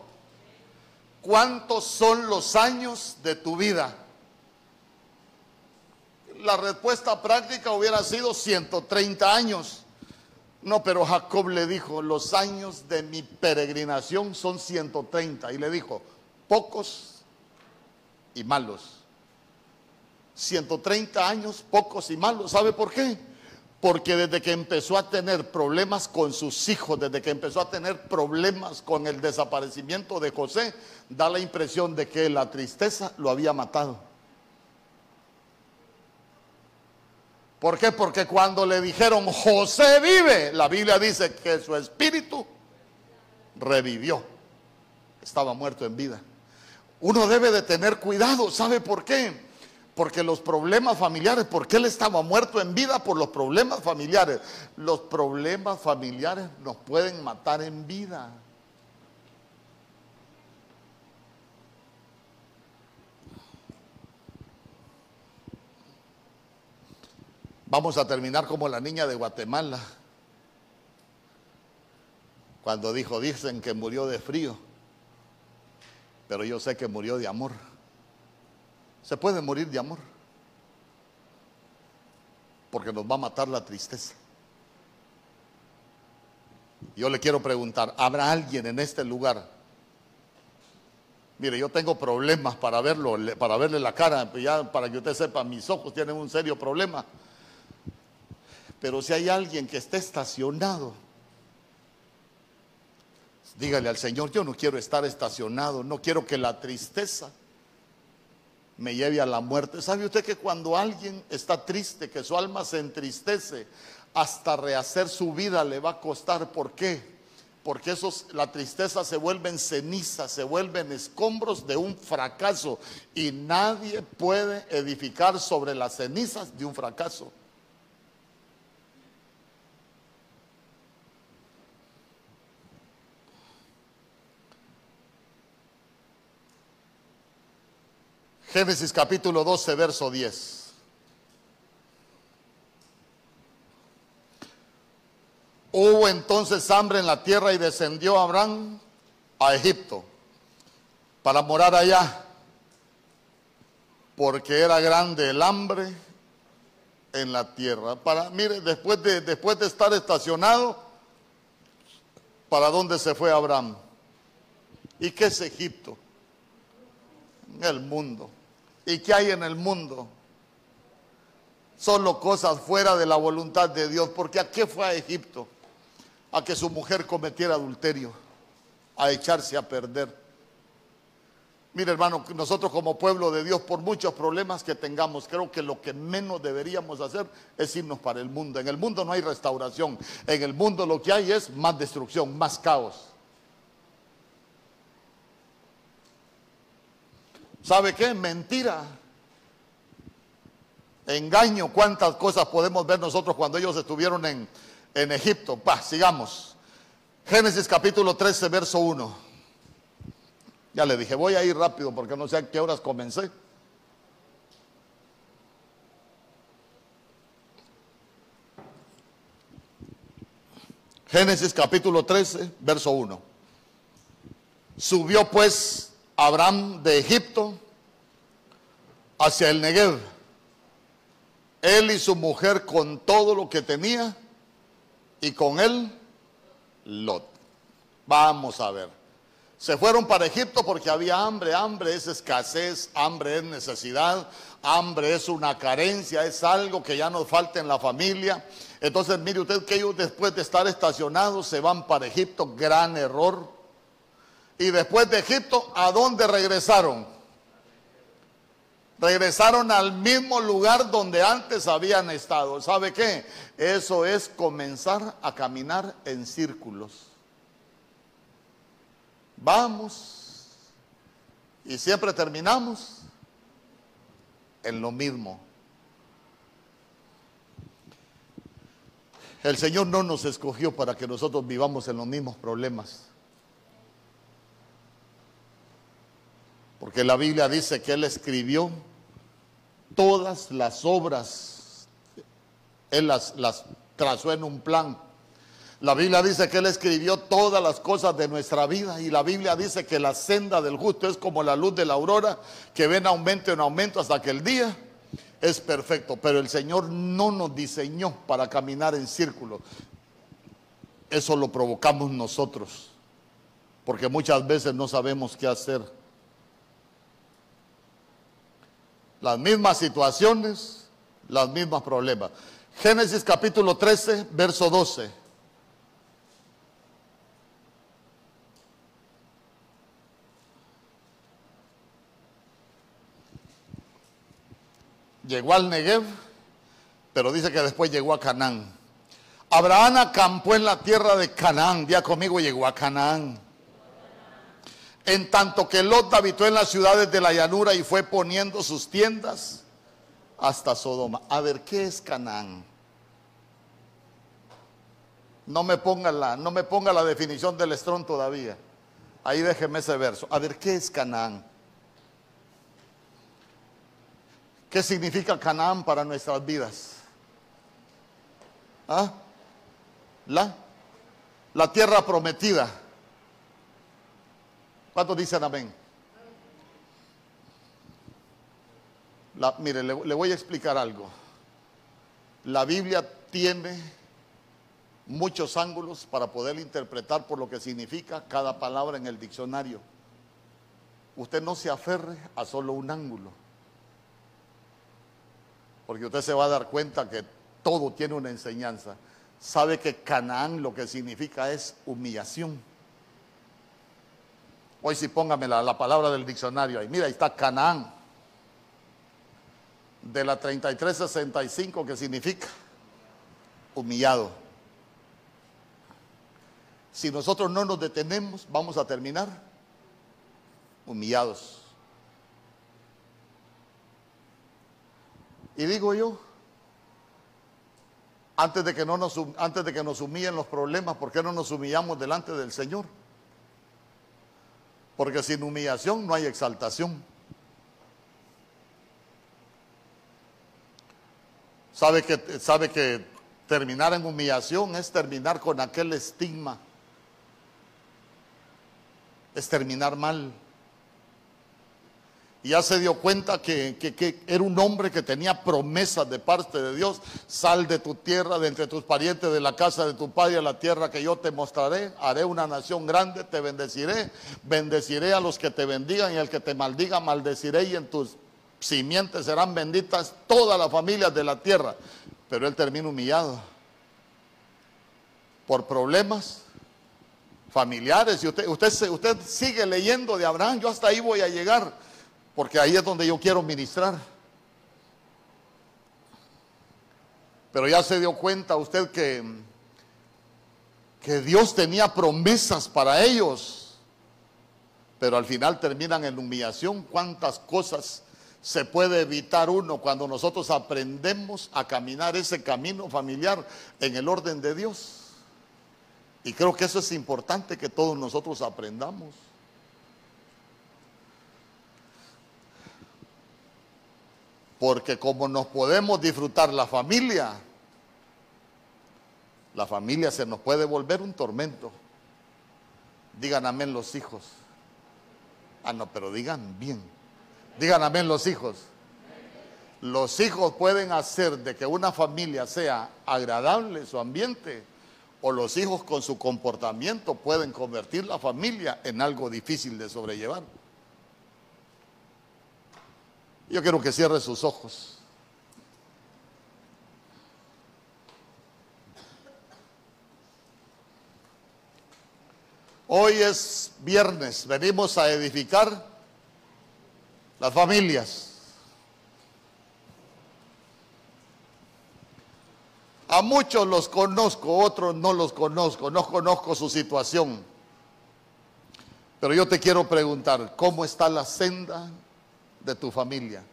¿Cuántos son los años de tu vida? la respuesta práctica hubiera sido 130 años. No, pero Jacob le dijo, los años de mi peregrinación son 130. Y le dijo, pocos y malos. 130 años, pocos y malos. ¿Sabe por qué? Porque desde que empezó a tener problemas con sus hijos, desde que empezó a tener problemas con el desaparecimiento de José, da la impresión de que la tristeza lo había matado. ¿Por qué? Porque cuando le dijeron José vive, la Biblia dice que su espíritu revivió. Estaba muerto en vida. Uno debe de tener cuidado, ¿sabe por qué? Porque los problemas familiares, porque él estaba muerto en vida por los problemas familiares. Los problemas familiares nos pueden matar en vida. Vamos a terminar como la niña de Guatemala, cuando dijo, dicen que murió de frío, pero yo sé que murió de amor. Se puede morir de amor, porque nos va a matar la tristeza. Yo le quiero preguntar, ¿habrá alguien en este lugar? Mire, yo tengo problemas para verlo, para verle la cara, ya para que usted sepa, mis ojos tienen un serio problema. Pero si hay alguien que esté estacionado, dígale al Señor, yo no quiero estar estacionado, no quiero que la tristeza me lleve a la muerte. ¿Sabe usted que cuando alguien está triste, que su alma se entristece, hasta rehacer su vida le va a costar? ¿Por qué? Porque esos, la tristeza se vuelven cenizas, se vuelven escombros de un fracaso y nadie puede edificar sobre las cenizas de un fracaso. Génesis capítulo 12, verso 10. Hubo entonces hambre en la tierra y descendió Abraham a Egipto para morar allá, porque era grande el hambre en la tierra. Para, mire, después de, después de estar estacionado, ¿para dónde se fue Abraham? ¿Y qué es Egipto? El mundo. ¿Y qué hay en el mundo? Solo cosas fuera de la voluntad de Dios. Porque ¿a qué fue a Egipto? A que su mujer cometiera adulterio, a echarse a perder. Mire hermano, nosotros como pueblo de Dios, por muchos problemas que tengamos, creo que lo que menos deberíamos hacer es irnos para el mundo. En el mundo no hay restauración. En el mundo lo que hay es más destrucción, más caos. ¿Sabe qué? Mentira. Engaño. ¿Cuántas cosas podemos ver nosotros cuando ellos estuvieron en, en Egipto? Pa, sigamos. Génesis capítulo 13, verso 1. Ya le dije, voy a ir rápido porque no sé a qué horas comencé. Génesis capítulo 13, verso 1. Subió pues Abraham de Egipto hacia el Negev. Él y su mujer con todo lo que tenía y con él Lot. Vamos a ver. Se fueron para Egipto porque había hambre. Hambre es escasez, hambre es necesidad, hambre es una carencia, es algo que ya nos falta en la familia. Entonces, mire usted que ellos después de estar estacionados se van para Egipto. Gran error. Y después de Egipto, ¿a dónde regresaron? Regresaron al mismo lugar donde antes habían estado. ¿Sabe qué? Eso es comenzar a caminar en círculos. Vamos y siempre terminamos en lo mismo. El Señor no nos escogió para que nosotros vivamos en los mismos problemas. Porque la Biblia dice que Él escribió todas las obras, Él las, trazó en un plan. La Biblia dice que Él escribió todas las cosas de nuestra vida y la Biblia dice que la senda del justo es como la luz de la aurora que ven aumento en aumento hasta que el día es perfecto, pero el Señor no nos diseñó para caminar en círculos. Eso lo provocamos nosotros, porque muchas veces no sabemos qué hacer. Las mismas situaciones, los mismos problemas. Génesis capítulo 13, verso 12. Llegó al Negev, pero dice que después llegó a Canaán. Abraham acampó en la tierra de Canaán. Día conmigo llegó a Canaán. En tanto que Lot habitó en las ciudades de la llanura y fue poniendo sus tiendas hasta Sodoma. A ver, ¿qué es Canaán? No me ponga la, no me ponga la definición del estrón todavía. Ahí déjeme ese verso. A ver, ¿qué es Canaán? ¿Qué significa Canaán para nuestras vidas? ¿Ah? La, la tierra prometida. ¿Cuántos dicen amén? mire, le, le voy a explicar algo. La Biblia tiene muchos ángulos para poder interpretar por lo que significa cada palabra en el diccionario. Usted no se aferre a solo un ángulo, porque usted se va a dar cuenta que todo tiene una enseñanza. Sabe que Canaán lo que significa es humillación. Hoy sí póngame la, la palabra del diccionario ahí. Mira, ahí está Canaán. De la 3365 que significa humillado. Si nosotros no nos detenemos, vamos a terminar humillados. Y digo yo, antes de que, no nos, antes de que nos humillen los problemas, ¿por qué no nos humillamos delante del Señor? Porque sin humillación no hay exaltación. Sabe que, sabe que terminar en humillación es terminar con aquel estigma es terminar mal. Y ya se dio cuenta que, era un hombre que tenía promesas de parte de Dios. Sal de tu tierra, de entre tus parientes, de la casa de tu padre, a la tierra que yo te mostraré. Haré una nación grande, te bendeciré. Bendeciré a los que te bendigan y al que te maldiga, maldeciré. Y en tus simientes serán benditas todas las familias de la tierra. Pero él termina humillado por problemas familiares. Y usted, usted, usted sigue leyendo de Abraham, yo hasta ahí voy a llegar, porque ahí es donde yo quiero ministrar. Pero ya se dio cuenta usted que, que Dios tenía promesas para ellos, pero al final terminan en humillación. ¿Cuántas cosas se puede evitar uno cuando nosotros aprendemos a caminar ese camino familiar en el orden de Dios? Y creo que eso es importante que todos nosotros aprendamos. Porque como nos podemos disfrutar la familia, la familia se nos puede volver un tormento. Digan amén los hijos. Ah, no, pero digan bien. Digan amén los hijos. Los hijos pueden hacer de que una familia sea agradable su ambiente o los hijos con su comportamiento pueden convertir la familia en algo difícil de sobrellevar. Yo quiero que cierre sus ojos. Hoy es viernes, venimos a edificar las familias. A muchos los conozco, otros no los conozco, no conozco su situación. Pero yo te quiero preguntar, ¿cómo está la senda de tu familia?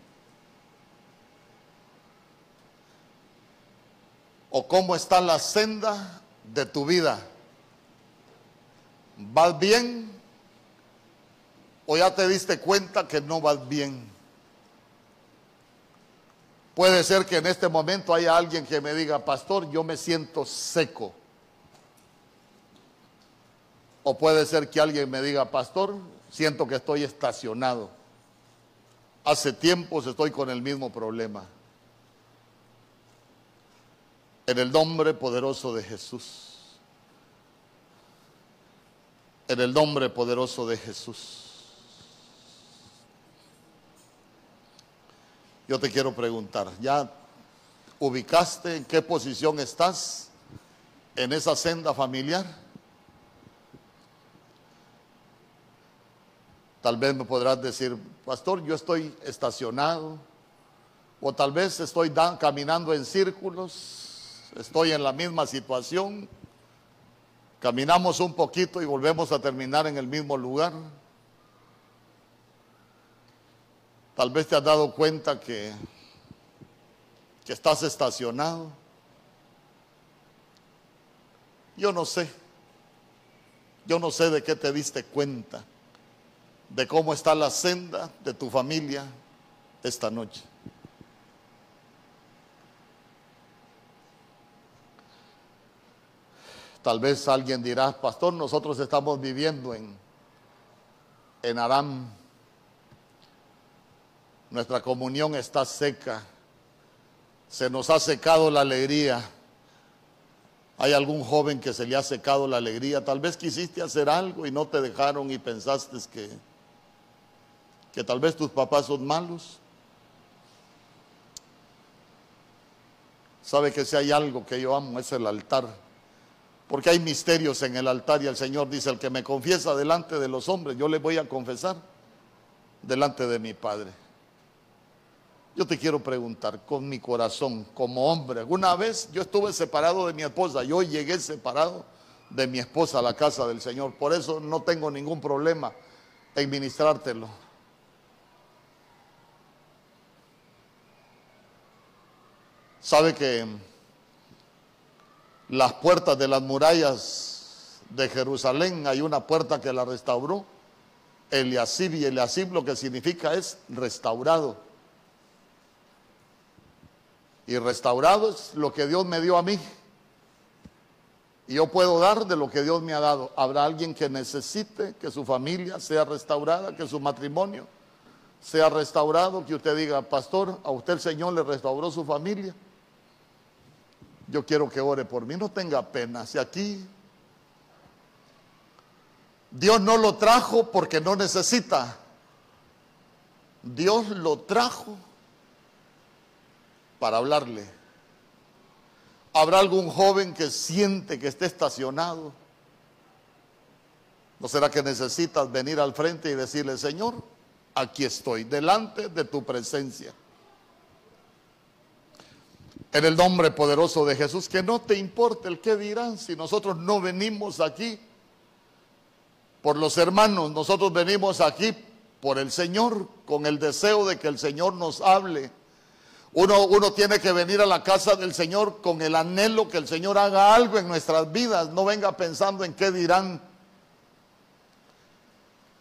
¿O cómo está la senda de tu vida? ¿Vas bien? ¿O ya te diste cuenta que no vas bien? Puede ser que en este momento haya alguien que me diga, pastor, yo me siento seco. O puede ser que alguien me diga, pastor, siento que estoy estacionado. Hace tiempos estoy con el mismo problema. En el nombre poderoso de Jesús. En el nombre poderoso de Jesús. Yo te quiero preguntar, ¿ya ubicaste en qué posición estás en esa senda familiar? Tal vez me podrás decir, pastor, yo estoy estacionado, o tal vez estoy caminando en círculos, estoy en la misma situación, caminamos un poquito y volvemos a terminar en el mismo lugar. Tal vez te has dado cuenta que, que estás estacionado. Yo no sé. Yo no sé de qué te diste cuenta, de cómo está la senda de tu familia esta noche. Tal vez alguien dirá, pastor, nosotros estamos viviendo en, en Aram. Nuestra comunión está seca. Se nos ha secado la alegría. Hay algún joven que se le ha secado la alegría. Tal vez quisiste hacer algo y no te dejaron y pensaste que, que tal vez tus papás son malos. Sabe que si hay algo que yo amo es el altar porque hay misterios en el altar y el Señor dice, el que me confiesa delante de los hombres, yo le voy a confesar delante de mi Padre. Yo te quiero preguntar con mi corazón, como hombre, alguna vez yo estuve separado de mi esposa, yo llegué separado de mi esposa a la casa del Señor, por eso no tengo ningún problema en ministrártelo. Sabe que las puertas de las murallas de Jerusalén, hay una puerta que la restauró. Eliasib y Eliasib lo que significa es restaurado. Y restaurado es lo que Dios me dio a mí. Y yo puedo dar de lo que Dios me ha dado. Habrá alguien que necesite que su familia sea restaurada, que su matrimonio sea restaurado, que usted diga, pastor, a usted el Señor le restauró su familia yo quiero que ore por mí, no tenga pena. Si aquí Dios no lo trajo porque no necesita, Dios lo trajo para hablarle. ¿Habrá algún joven que siente que esté estacionado? ¿No será que necesitas venir al frente y decirle, Señor, aquí estoy, delante de tu presencia? En el nombre poderoso de Jesús, que no te importe el que dirán si nosotros no venimos aquí por los hermanos, nosotros venimos aquí por el Señor, con el deseo de que el Señor nos hable. Uno, uno tiene que venir a la casa del Señor con el anhelo que el Señor haga algo en nuestras vidas, no venga pensando en qué dirán.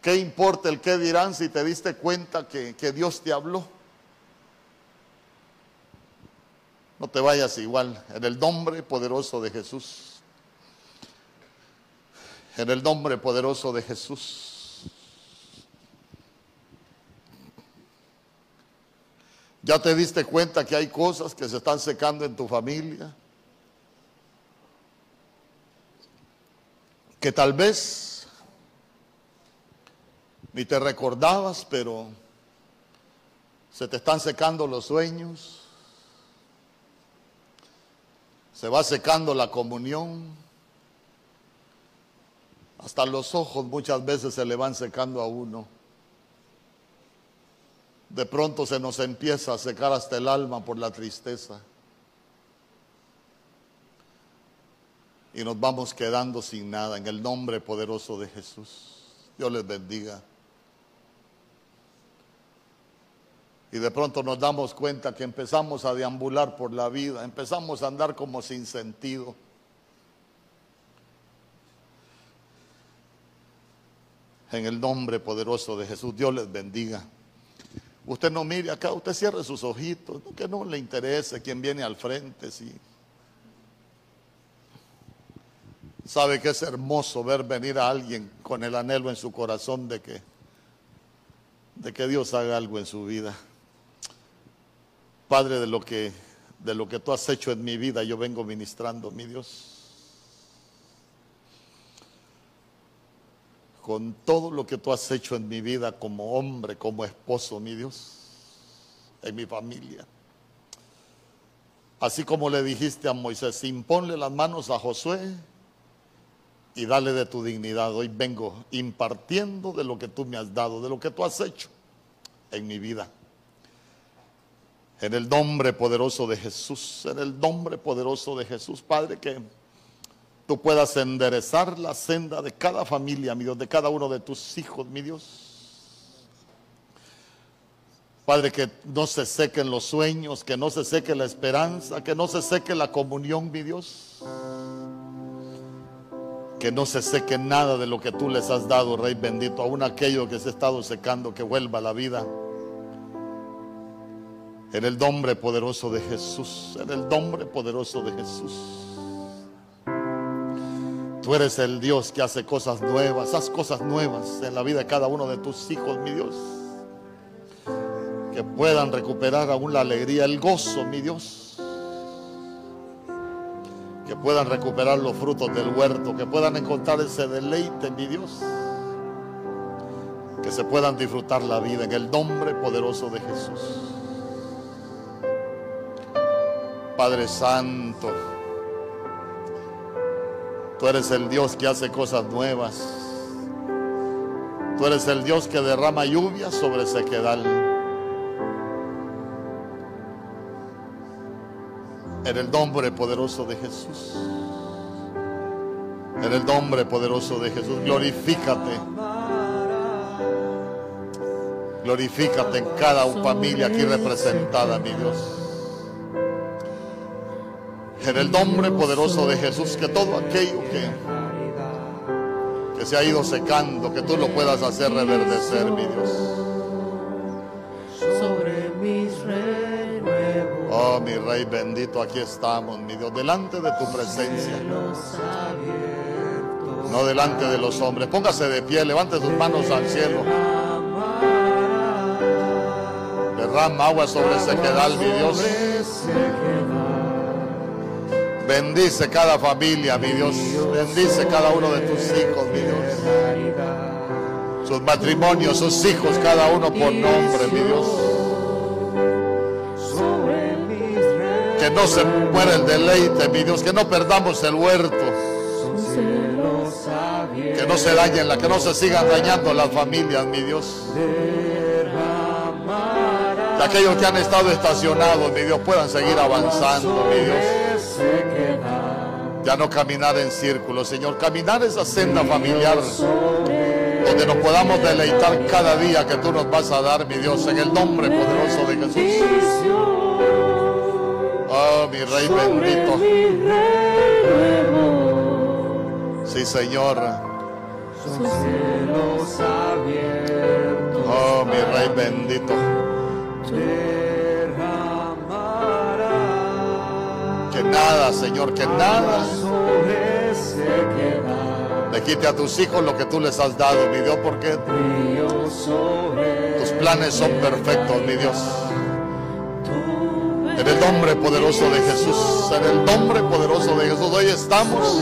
¿Qué importa el qué dirán si te diste cuenta que, que Dios te habló? No te vayas igual. En el nombre poderoso de Jesús. En el nombre poderoso de Jesús. ¿Ya te diste cuenta que hay cosas que se están secando en tu familia? Que tal vez ni te recordabas, pero se te están secando los sueños se va secando la comunión. Hasta los ojos muchas veces se le van secando a uno. De pronto se nos empieza a secar hasta el alma por la tristeza. Y nos vamos quedando sin nada en el nombre poderoso de Jesús. Dios les bendiga. Y de pronto nos damos cuenta que empezamos a deambular por la vida, empezamos a andar como sin sentido. En el nombre poderoso de Jesús, Dios les bendiga. Usted no mire acá, usted cierre sus ojitos, que no le interese quién viene al frente, sí. Sabe que es hermoso ver venir a alguien con el anhelo en su corazón de que, de que Dios haga algo en su vida. Padre, de lo que de lo que tú has hecho en mi vida, yo vengo ministrando, mi Dios. Con todo lo que tú has hecho en mi vida como hombre, como esposo, mi Dios, en mi familia. Así como le dijiste a Moisés, imponle las manos a Josué y dale de tu dignidad. Hoy vengo impartiendo de lo que tú me has dado, de lo que tú has hecho en mi vida. En el nombre poderoso de Jesús, en el nombre poderoso de Jesús, Padre, que tú puedas enderezar la senda de cada familia, mi Dios, de cada uno de tus hijos, mi Dios. Padre, que no se sequen los sueños, que no se seque la esperanza, que no se seque la comunión, mi Dios que no se seque nada de lo que tú les has dado, Rey bendito, aún aquello que se ha estado secando, que vuelva a la vida. En el nombre poderoso de Jesús, en el nombre poderoso de Jesús. Tú eres el Dios que hace cosas nuevas, haz cosas nuevas en la vida de cada uno de tus hijos, mi Dios. Que puedan recuperar aún la alegría, el gozo, mi Dios que puedan recuperar los frutos del huerto, que puedan encontrar ese deleite, mi Dios, que se puedan disfrutar la vida en el nombre poderoso de Jesús. Padre Santo, tú eres el Dios que hace cosas nuevas. Tú eres el Dios que derrama lluvia sobre sequedal. En el nombre poderoso de Jesús. En el nombre poderoso de Jesús. Glorifícate. Glorifícate en cada familia aquí representada, mi Dios. En el nombre poderoso de Jesús, que todo aquello que, que se ha ido secando, que tú lo puedas hacer reverdecer, mi Dios. Oh, mi Rey bendito, aquí estamos, mi Dios, delante de tu presencia. No delante de los hombres. Póngase de pie, levante sus manos al cielo. Derrama agua sobre sequedal, mi Dios. Bendice cada familia, mi Dios. Bendice cada uno de tus hijos, mi Dios. Sus matrimonios, sus hijos, cada uno por nombre, mi Dios. que no se muera el deleite, mi Dios, que no perdamos el huerto, que no se dañen, que no se sigan dañando las familias, mi Dios. Que aquellos que han estado estacionados, mi Dios, puedan seguir avanzando, mi Dios. Ya no caminar en círculos, Señor, caminar esa senda familiar donde nos podamos deleitar cada día que tú nos vas a dar, mi Dios, en el nombre poderoso de Jesús. Oh, mi Rey bendito. Sí, Señor. Oh, mi Rey bendito. Nada, Señor, que nada le quite a tus hijos lo que tú les has dado, mi Dios, porque tus planes son perfectos, mi Dios. En el nombre poderoso de Jesús, en el nombre poderoso de Jesús, hoy estamos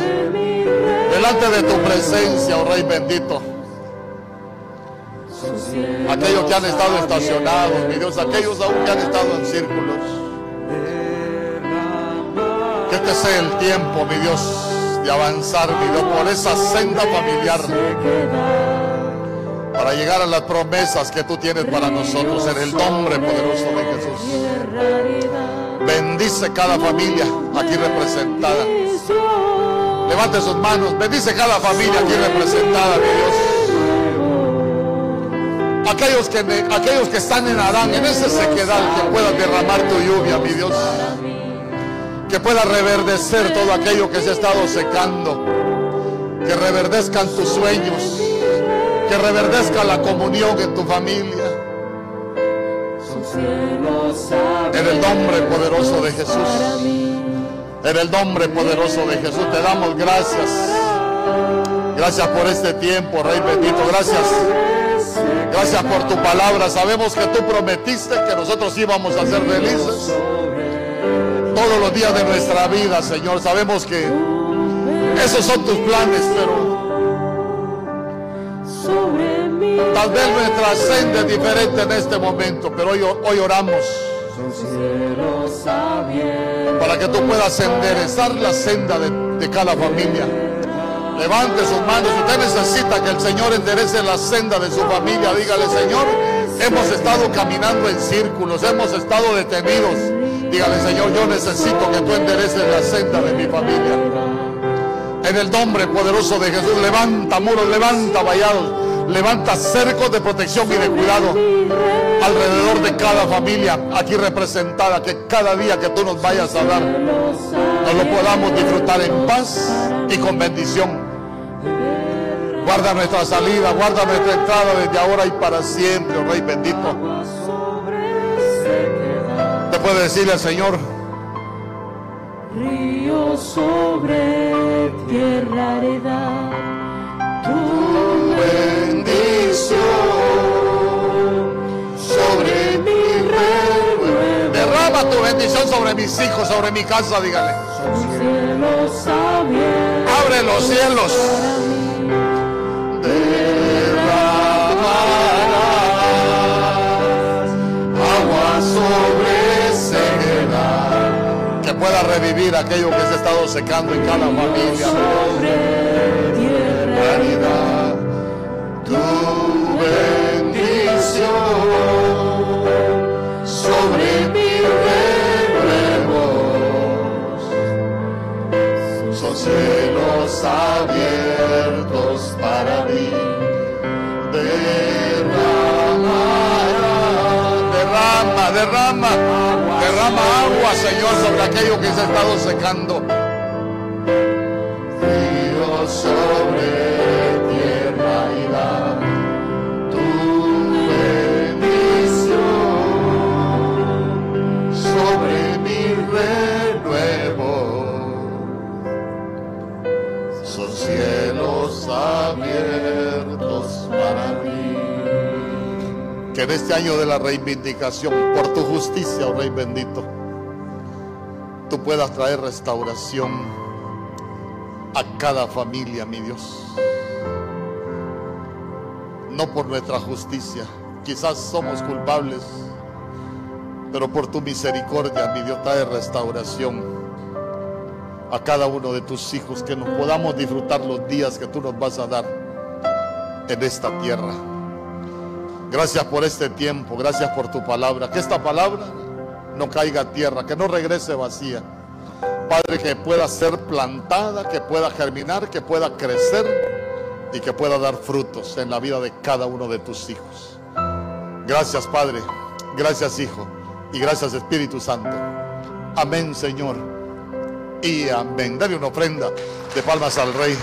delante de tu presencia, oh Rey bendito. Aquellos que han estado estacionados, mi Dios, aquellos aún que han estado en círculos. Este el tiempo, mi Dios, de avanzar, mi Dios, por esa senda familiar para llegar a las promesas que tú tienes para nosotros en el nombre poderoso de Jesús. Bendice cada familia aquí representada. Levante sus manos. Bendice cada familia aquí representada, mi Dios. Aquellos que, aquellos que están en Adán, en ese sequedad, que pueda derramar tu lluvia, mi Dios. Que pueda reverdecer todo aquello que se ha estado secando. Que reverdezcan tus sueños que reverdezca la comunión en tu familia. En el nombre poderoso de Jesús. En el nombre poderoso de Jesús te damos gracias. Gracias por este tiempo, Rey bendito. Gracias. Gracias por tu palabra. Sabemos que tú prometiste que nosotros íbamos a ser felices todos los días de nuestra vida, Señor. Sabemos que esos son tus planes, pero tal vez nuestra senda es diferente en este momento, pero hoy, hoy oramos para que tú puedas enderezar la senda de, cada familia. Levante sus manos. Usted necesita que el Señor enderece la senda de su familia. Dígale, Señor, hemos estado caminando en círculos, hemos estado detenidos. Dígale, Señor, yo necesito que tú endereces la senda de mi familia. En el nombre poderoso de Jesús, levanta muros, levanta vallados, levanta cercos de protección y de cuidado alrededor de cada familia aquí representada. Que cada día que tú nos vayas a dar, nos lo podamos disfrutar en paz y con bendición. Guarda nuestra salida, guarda nuestra entrada desde ahora y para siempre, oh Rey bendito. Puede decirle al Señor. Río sobre tierra heredad, tu bendición sobre mi. Derrama tu bendición sobre mis hijos, sobre mi casa, dígale. Cielos Abre los cielos. Derramarás agua sobre pueda revivir aquello que se ha estado secando en cada familia. sobre tu bendición sobre mi renuevos son cielos abiertos para mí. Derrama, derrama, derrama, derrama agua, Señor, sobre aquello que se ha estado secando. Que en este año de la reivindicación, por tu justicia, oh Rey bendito, tú puedas traer restauración a cada familia, mi Dios. No por nuestra justicia, quizás somos culpables, pero por tu misericordia, mi Dios, trae restauración a cada uno de tus hijos, que nos podamos disfrutar los días que tú nos vas a dar en esta tierra. Gracias por este tiempo, gracias por tu palabra. Que esta palabra no caiga a tierra, que no regrese vacía. Padre, que pueda ser plantada, que pueda germinar, que pueda crecer y que pueda dar frutos en la vida de cada uno de tus hijos. Gracias, Padre. Gracias, Hijo. Y gracias, Espíritu Santo. Amén, Señor. Y amén. Dale una ofrenda de palmas al Rey.